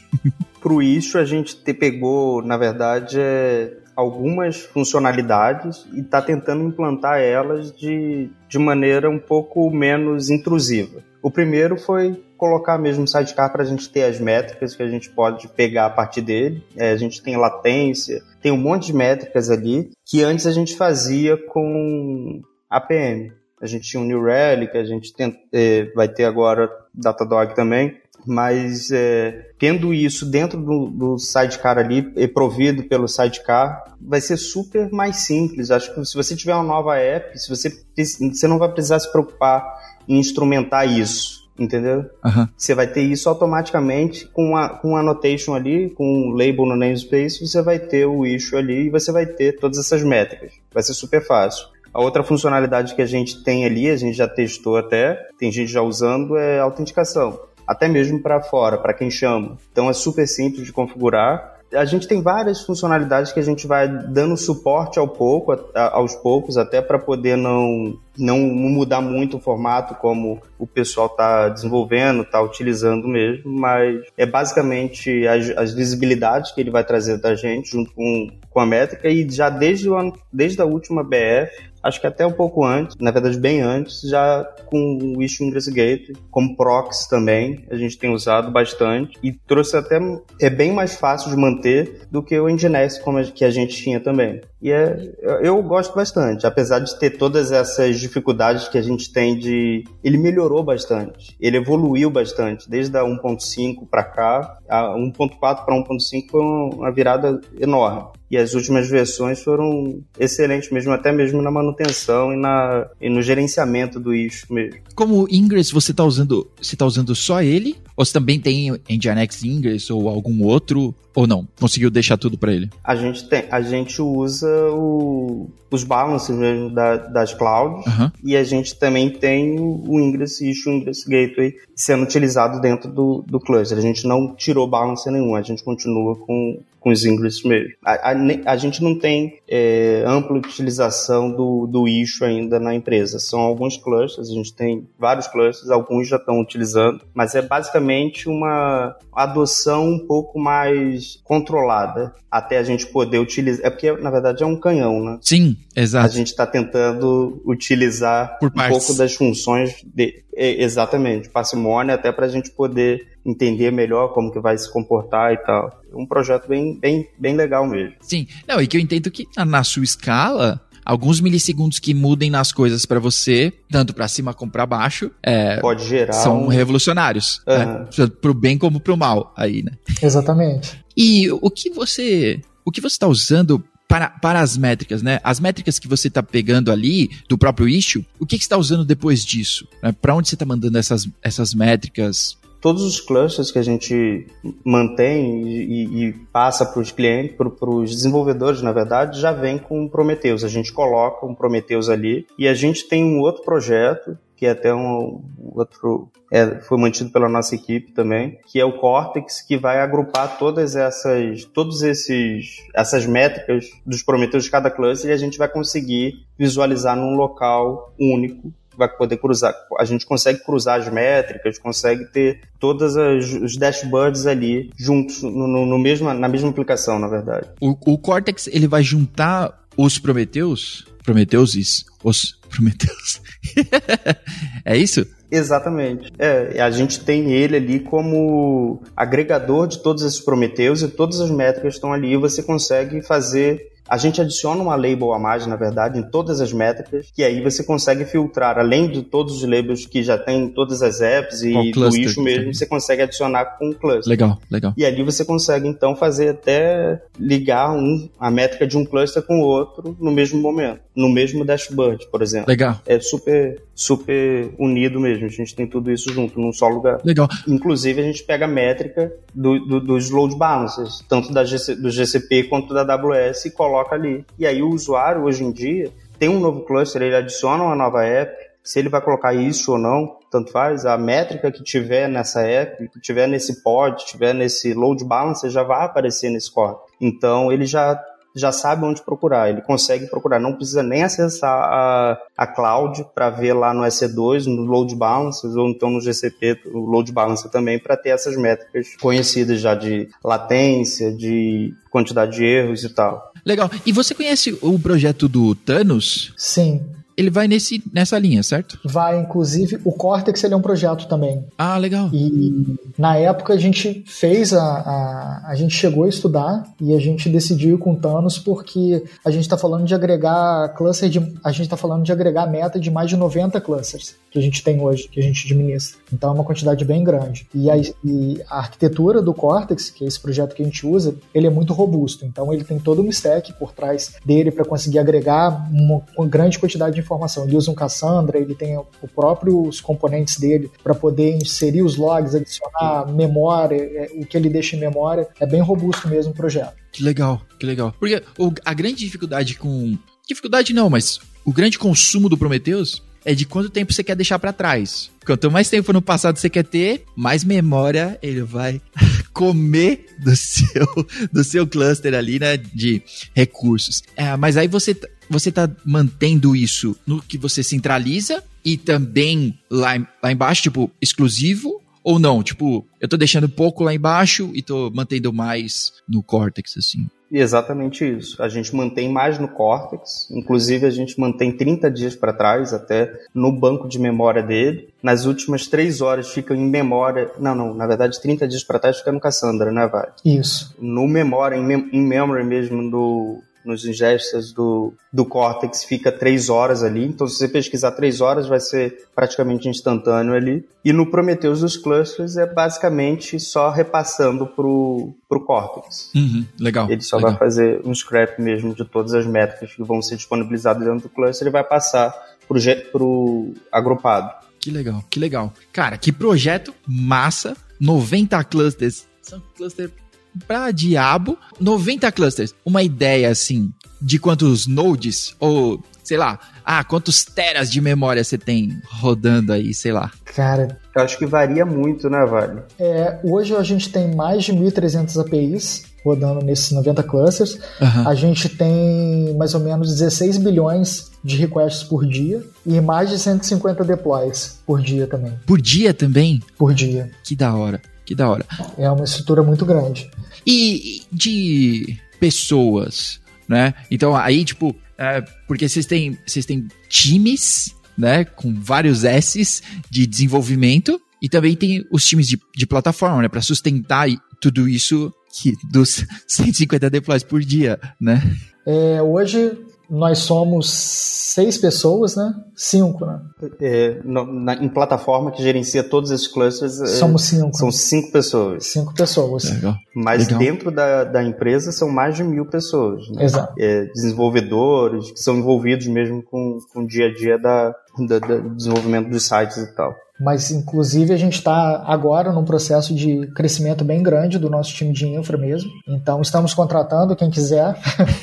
(laughs) Pro Istio a gente te pegou, na verdade, é algumas funcionalidades e está tentando implantar elas de, de maneira um pouco menos intrusiva. O primeiro foi colocar mesmo o sidecar para a gente ter as métricas que a gente pode pegar a partir dele. É, a gente tem latência, tem um monte de métricas ali que antes a gente fazia com APM. A gente tinha o New Relic, a gente tem, é, vai ter agora Datadog também, mas é, tendo isso dentro do, do sidecar ali, e provido pelo sidecar, vai ser super mais simples. Acho que se você tiver uma nova app, se você, você não vai precisar se preocupar em instrumentar isso entendeu? Uhum. Você vai ter isso automaticamente com a, com a annotation ali, com um label no namespace, você vai ter o issue ali e você vai ter todas essas métricas. Vai ser super fácil. A outra funcionalidade que a gente tem ali, a gente já testou até, tem gente já usando, é autenticação. Até mesmo para fora, para quem chama. Então é super simples de configurar a gente tem várias funcionalidades que a gente vai dando suporte ao pouco, a, aos poucos, até para poder não, não mudar muito o formato como o pessoal está desenvolvendo, está utilizando mesmo, mas é basicamente as, as, visibilidades que ele vai trazer da gente junto com, com a métrica e já desde, o ano, desde a última BF acho que até um pouco antes, na verdade bem antes, já com o Issue Investigate, como proxy também, a gente tem usado bastante e trouxe até, é bem mais fácil de manter do que o Nginx como que a gente tinha também. E é, eu gosto bastante, apesar de ter todas essas dificuldades que a gente tem de. Ele melhorou bastante, ele evoluiu bastante, desde a 1.5 para cá, a 1.4 para 1.5 foi uma virada enorme e as últimas versões foram excelentes mesmo, até mesmo na manutenção e, na, e no gerenciamento do issue mesmo. Como Ingress, você está usando, você tá usando só ele? Ou você também tem Nginx Ingress ou algum outro? Ou não? Conseguiu deixar tudo para ele? A gente tem, a gente usa o, os balances mesmo da, das clouds uhum. e a gente também tem o Ingress Issue, o Ingress Gateway sendo utilizado dentro do, do cluster. A gente não tirou balance nenhum, a gente continua com, com os Ingress mesmo. A, a, a gente não tem é, ampla utilização do, do issue ainda na empresa. São alguns clusters, a gente tem vários clusters, alguns já estão utilizando, mas é basicamente uma adoção um pouco mais controlada até a gente poder utilizar. É porque, na verdade, é um canhão, né? Sim, exato. A gente está tentando utilizar Por um pouco das funções de, exatamente, parcimônia, até para a gente poder entender melhor como que vai se comportar e tal. É um projeto bem, bem, bem legal mesmo. Sim, não, e que eu entendo que na sua escala, alguns milissegundos que mudem nas coisas para você, tanto para cima como para baixo, é, pode gerar são um... revolucionários, uhum. né? pro bem como pro mal aí, né? Exatamente. E o que você, o que você está usando para, para as métricas, né? As métricas que você está pegando ali do próprio issue, o que, que você está usando depois disso? Né? Para onde você está mandando essas, essas métricas? Todos os clusters que a gente mantém e, e passa para os clientes, para os desenvolvedores, na verdade, já vem com Prometheus. A gente coloca um Prometheus ali e a gente tem um outro projeto que é até um outro é, foi mantido pela nossa equipe também, que é o Cortex, que vai agrupar todas essas, todos esses, essas métricas dos Prometheus de cada cluster e a gente vai conseguir visualizar num local único vai poder cruzar. A gente consegue cruzar as métricas, consegue ter todas as, os dashboards ali juntos no, no, no mesmo, na mesma aplicação, na verdade. O, o Cortex ele vai juntar os Prometheus, Prometheuses, os Prometheus. (laughs) é isso? Exatamente. É, a gente tem ele ali como agregador de todos esses Prometheus e todas as métricas estão ali e você consegue fazer a gente adiciona uma label a mais, na verdade, em todas as métricas, que aí você consegue filtrar, além de todos os labels que já tem em todas as apps e o do issue mesmo, você consegue adicionar com o cluster. Legal, legal. E ali você consegue, então, fazer até ligar um, a métrica de um cluster com o outro no mesmo momento, no mesmo dashboard, por exemplo. Legal. É super, super unido mesmo. A gente tem tudo isso junto, num só lugar. Legal. Inclusive, a gente pega a métrica do, do, dos load balancers, tanto da GC, do GCP quanto da AWS, e coloca coloca ali. E aí o usuário, hoje em dia, tem um novo cluster, ele adiciona uma nova app, se ele vai colocar isso ou não, tanto faz, a métrica que tiver nessa app, que tiver nesse pod, tiver nesse load balancer, já vai aparecer nesse core. Então ele já já sabe onde procurar, ele consegue procurar, não precisa nem acessar a, a cloud para ver lá no EC2, no load balancers ou então no GCP, o load balancer também, para ter essas métricas conhecidas já de latência, de quantidade de erros e tal. Legal. E você conhece o projeto do Thanos? Sim ele vai nesse, nessa linha, certo? Vai, inclusive, o Cortex ele é um projeto também. Ah, legal. E na época a gente fez a, a, a gente chegou a estudar e a gente decidiu com Thanos porque a gente está falando de agregar cluster de, a gente está falando de agregar meta de mais de 90 clusters que a gente tem hoje, que a gente administra. Então é uma quantidade bem grande. E a, e a arquitetura do Cortex, que é esse projeto que a gente usa, ele é muito robusto. Então ele tem todo um stack por trás dele para conseguir agregar uma, uma grande quantidade de informação. Ele usa um Cassandra, ele tem o próprio os componentes dele para poder inserir os logs, adicionar memória, é, o que ele deixa em memória. É bem robusto mesmo o projeto. Que legal, que legal. Porque a grande dificuldade com. Dificuldade não, mas o grande consumo do Prometheus é de quanto tempo você quer deixar para trás. Quanto mais tempo no passado você quer ter, mais memória ele vai (laughs) comer do (laughs) seu, do seu cluster ali, né, de recursos. É, mas aí você você tá mantendo isso no que você centraliza e também lá, lá embaixo, tipo, exclusivo? Ou não? Tipo, eu tô deixando pouco lá embaixo e tô mantendo mais no Cortex, assim. Exatamente isso. A gente mantém mais no Cortex, inclusive a gente mantém 30 dias para trás, até no banco de memória dele. Nas últimas três horas fica em memória. Não, não, na verdade 30 dias para trás fica no Cassandra, né, Vai? Isso. No memória, em, mem em memory mesmo do, nos ingestas do, do Cortex fica três horas ali. Então, se você pesquisar três horas, vai ser praticamente instantâneo ali. E no Prometheus dos clusters é basicamente só repassando pro, pro Cortex. Uhum, legal. Ele só legal. vai fazer um scrap mesmo de todas as métricas que vão ser disponibilizadas dentro do cluster e vai passar pro, pro agrupado. Que legal, que legal. Cara, que projeto massa. 90 clusters. São clusters pra diabo. 90 clusters. Uma ideia, assim, de quantos nodes, ou, sei lá, ah, quantos teras de memória você tem rodando aí, sei lá. Cara... Eu acho que varia muito, né, Vale? É, hoje a gente tem mais de 1.300 APIs rodando nesses 90 clusters. Uhum. A gente tem mais ou menos 16 bilhões de requests por dia e mais de 150 deploys por dia também. Por dia também? Por dia. Que da hora, que da hora. É uma estrutura muito grande. E de pessoas, né? Então aí, tipo, é, porque vocês têm, vocês têm times, né, com vários S's de desenvolvimento e também tem os times de, de plataforma, né, para sustentar tudo isso que dos (laughs) 150 deploys por dia, né? É, hoje nós somos seis pessoas, né? Cinco, né? É, no, na, em plataforma que gerencia todos esses clusters. Somos cinco. São cinco pessoas. Cinco pessoas. Legal. Mas Legal. dentro da, da empresa são mais de mil pessoas. Né? Exato. É, desenvolvedores que são envolvidos mesmo com, com o dia a dia da, da, da desenvolvimento dos sites e tal. Mas, inclusive, a gente está agora num processo de crescimento bem grande do nosso time de infra mesmo. Então, estamos contratando quem quiser.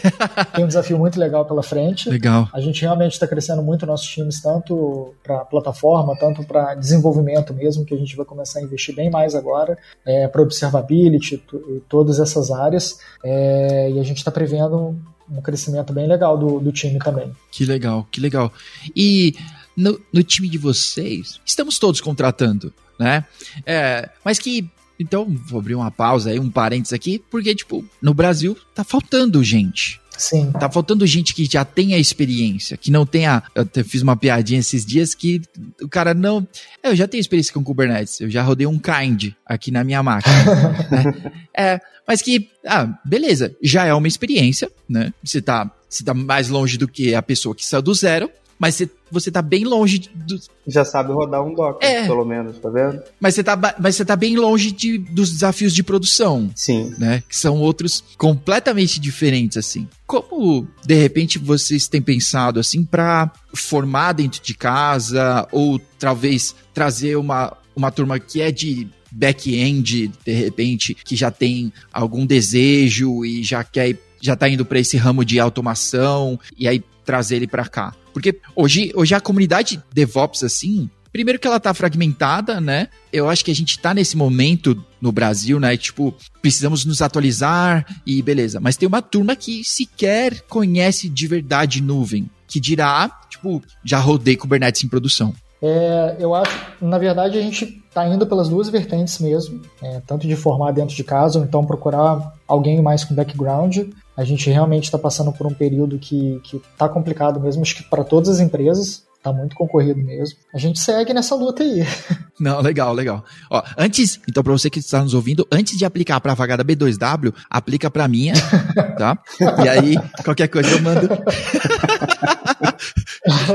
(laughs) Tem um desafio muito legal pela frente. Legal. A gente realmente está crescendo muito nossos times, tanto para plataforma, tanto para desenvolvimento mesmo, que a gente vai começar a investir bem mais agora, é, para observability e todas essas áreas. É, e a gente está prevendo um crescimento bem legal do, do time também. Que legal, que legal. E no, no time de vocês, estamos todos contratando, né? É, mas que. Então, vou abrir uma pausa aí, um parênteses aqui, porque, tipo, no Brasil tá faltando gente. Sim. Tá faltando gente que já tenha experiência, que não tenha. Eu até fiz uma piadinha esses dias que o cara não. Eu já tenho experiência com Kubernetes, eu já rodei um kind aqui na minha máquina. (laughs) né? É, mas que, ah, beleza, já é uma experiência, né? Você tá, você tá mais longe do que a pessoa que saiu do zero, mas você, você tá bem longe do... Já sabe rodar um Docker, É. pelo menos, tá vendo? Mas você tá, mas você tá bem longe de, dos desafios de produção, Sim. né? Que são outros completamente diferentes, assim. Como, de repente, vocês têm pensado, assim, pra formar dentro de casa, ou talvez trazer uma, uma turma que é de back-end, de repente, que já tem algum desejo e já quer já tá indo para esse ramo de automação e aí trazer ele para cá. Porque hoje, hoje a comunidade DevOps assim, primeiro que ela tá fragmentada, né? Eu acho que a gente tá nesse momento no Brasil, né? Tipo, precisamos nos atualizar e beleza. Mas tem uma turma que sequer conhece de verdade nuvem, que dirá, tipo, já rodei Kubernetes em produção. É, eu acho, na verdade, a gente está indo pelas duas vertentes mesmo, é, tanto de formar dentro de casa ou então procurar alguém mais com background. A gente realmente está passando por um período que está complicado mesmo, acho que para todas as empresas, está muito concorrido mesmo. A gente segue nessa luta aí. (laughs) Não, legal, legal. Ó, antes, então para você que está nos ouvindo, antes de aplicar para a vaga da B2W, aplica para minha, (laughs) tá? E aí, qualquer coisa eu mando. (laughs)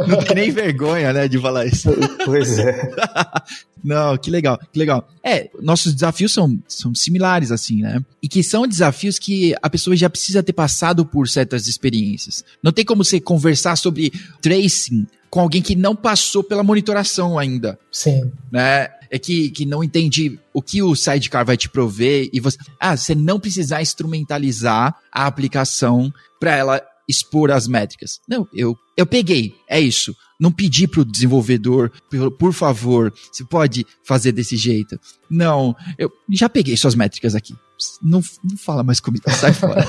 Não tem nem vergonha, né, de falar isso. Pois é. (laughs) Não, que legal, que legal. É, nossos desafios são, são similares, assim, né? E que são desafios que a pessoa já precisa ter passado por certas experiências. Não tem como você conversar sobre tracing com alguém que não passou pela monitoração ainda, Sim. né? É que, que não entende o que o sidecar vai te prover e você. Ah, você não precisar instrumentalizar a aplicação para ela expor as métricas. Não, eu, eu peguei, é isso. Não pedi pro desenvolvedor, por, por favor, você pode fazer desse jeito. Não, eu já peguei suas métricas aqui. Não, não fala mais comigo, (laughs) sai fora.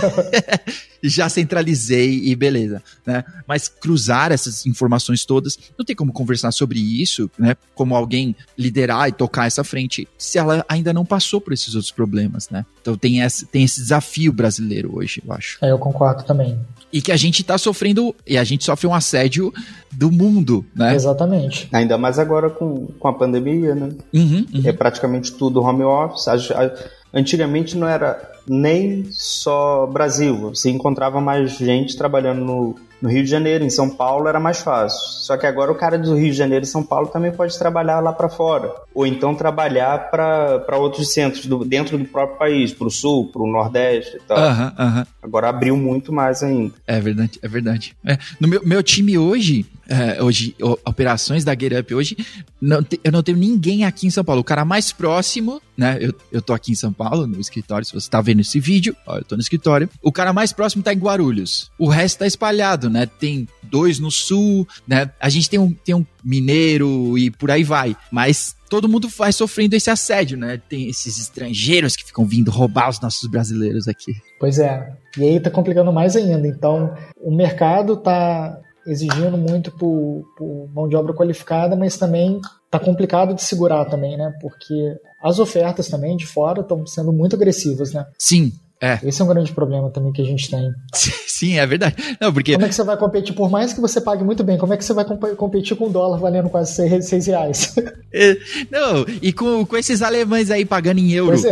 (laughs) já centralizei e beleza, né? Mas cruzar essas informações todas, não tem como conversar sobre isso, né? Como alguém liderar e tocar essa frente, se ela ainda não passou por esses outros problemas, né? Então tem esse, tem esse desafio brasileiro hoje, eu acho. É, eu concordo também. E que a gente tá sofrendo, e a gente sofre um assédio do mundo, né? Exatamente. Ainda mais agora com, com a pandemia, né? Uhum, uhum. É praticamente tudo home office. A, a, antigamente não era nem só Brasil, você encontrava mais gente trabalhando no, no Rio de Janeiro, em São Paulo era mais fácil. Só que agora o cara do Rio de Janeiro e São Paulo também pode trabalhar lá para fora, ou então trabalhar para outros centros do, dentro do próprio país, para o sul, para o nordeste e tal. Aham, aham. Agora abriu muito mais ainda. É verdade, é verdade. É, no meu, meu time hoje, é, hoje, o- operações da Get Up hoje, não te- eu não tenho ninguém aqui em São Paulo. O cara mais próximo, né? Eu, eu tô aqui em São Paulo, no escritório. Se você tá vendo esse vídeo, ó, eu tô no escritório. O cara mais próximo tá em Guarulhos. O resto tá espalhado, né? Tem dois no sul, né? A gente tem um, tem um mineiro e por aí vai. Mas todo mundo vai sofrendo esse assédio, né? Tem esses estrangeiros que ficam vindo roubar os nossos brasileiros aqui. Pois é. E aí tá complicando mais ainda. Então, o mercado tá exigindo muito por, por mão de obra qualificada, mas também tá complicado de segurar também, né? Porque as ofertas também de fora estão sendo muito agressivas, né? Sim, é. Esse é um grande problema também que a gente tem. (laughs) Sim, é verdade. Não, porque Como é que você vai competir? Por mais que você pague muito bem, como é que você vai comp- competir com o dólar valendo quase 6 seis reais? (laughs) É, Não, e com, com esses alemães aí pagando em euro. É,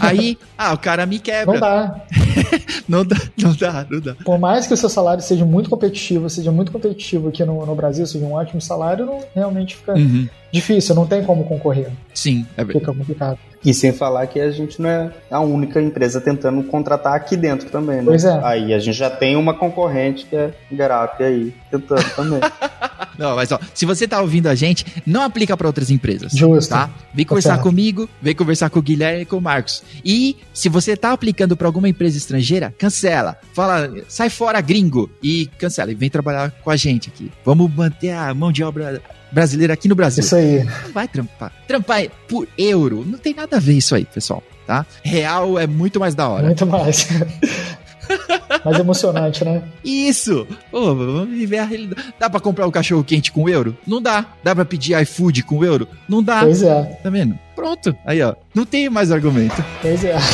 Aí, ah, o cara me quebra. não dá. (laughs) (laughs) Não dá, não dá, não dá. Por mais que o seu salário seja muito competitivo, seja muito competitivo aqui no, no Brasil, seja um ótimo salário, não, realmente fica Uhum. difícil, não tem como concorrer. Sim, é verdade. Fica complicado. E sem falar que a gente não é a única empresa tentando contratar aqui dentro também, né? Pois é. Aí a gente já tem uma concorrente que é Garap aí, tentando também. (laughs) Não, mas ó, se você tá ouvindo a gente, não aplica pra outras empresas. Justo. Tá? Vem conversar certo. comigo, vem conversar com o Guilherme e com o Marcos. E se você tá aplicando pra alguma empresa estrangeira, cancela. Fala, sai fora, gringo. E cancela. E vem trabalhar com a gente aqui. Vamos manter a mão de obra brasileira aqui no Brasil. Isso aí. Não vai trampar. Trampar por euro. Não tem nada a ver isso aí, pessoal. Tá? Real é muito mais da hora. Muito mais. Mais emocionante, né? Isso! Pô, vamos viver a realidade. Dá pra comprar um cachorro quente com euro? Não dá. Dá pra pedir iFood com euro? Não dá. Pois é, Tá vendo? Pronto. Aí, ó. Não tem mais argumento. pois é. (laughs)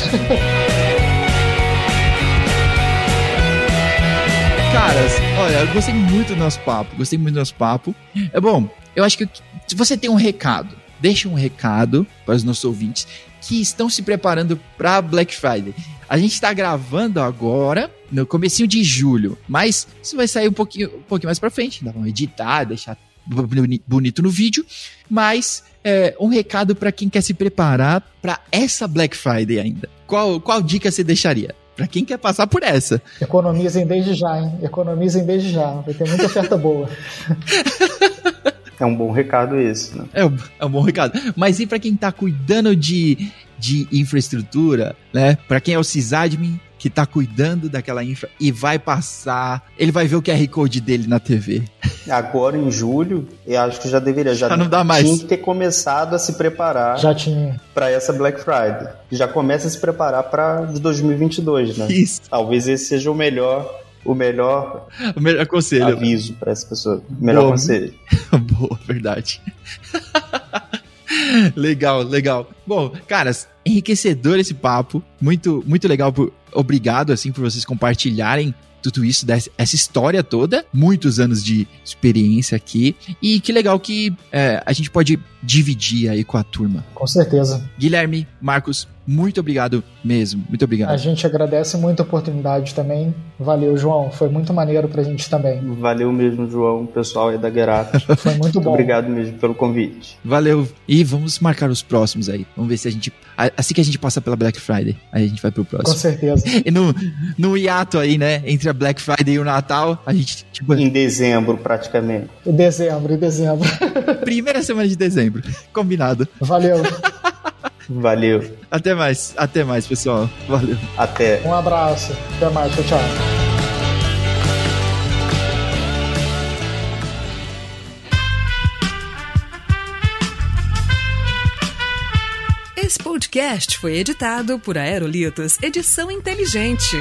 Caras, olha, eu gostei muito do nosso papo. Gostei muito do nosso papo. É bom, eu acho que se você tem um recado, deixa um recado para os nossos ouvintes que estão se preparando para Black Friday. A gente está gravando agora, no comecinho de julho, mas isso vai sair um pouquinho, um pouquinho mais para frente. Dá pra editar, deixar boni- bonito no vídeo. Mas é, um recado para quem quer se preparar para essa Black Friday ainda. Qual, qual dica você deixaria? Para quem quer passar por essa? Economizem desde já, hein? Economizem desde já. Vai ter muita oferta boa. É um bom recado esse, né? É um, é um bom recado. Mas e pra quem tá cuidando de, de infraestrutura, né? Pra quem é o sysadmin que tá cuidando daquela infra e vai passar, ele vai ver o QR Code dele na TV. Agora em julho, eu acho que já deveria. Já, Já não dá mais. Tinha que ter começado a se preparar Já tinha. para essa Black Friday. Já começa a se preparar para de 2022, né? Isso. Talvez esse seja o melhor, o melhor O melhor conselho. aviso para essa pessoa. O melhor Boa. conselho. (laughs) Boa, verdade. (laughs) (laughs) legal, legal. Bom, caras, enriquecedor esse papo. Muito, muito legal. Por, obrigado, assim, por vocês compartilharem tudo isso, dessa- essa história toda. Muitos anos de experiência aqui. E que legal que é, a gente pode dividir aí com a turma. Com certeza. Guilherme, Marcos, muito obrigado mesmo. Muito A obrigado. gente agradece muito a oportunidade também. Valeu, João. Foi muito maneiro pra gente também. Valeu mesmo, João, pessoal aí da Gerap. (laughs) Foi muito bom. Obrigado mesmo pelo convite. Valeu. E vamos marcar os próximos aí. Vamos ver se a gente. a- Assim que a gente passa pela Black Friday, aí a gente vai pro Com próximo. certeza. (laughs) E no, no hiato aí, né? Entre a Black Friday e o Natal, a gente, tipo, Em dezembro, praticamente. Em dezembro, em dezembro. (laughs) primeira semana de dezembro. Combinado. Valeu. Valeu. Até mais. Até mais, pessoal. Valeu. Até. Um abraço. Até mais. Tchau, tchau. Esse podcast foi editado por Aerolitos Edição Inteligente.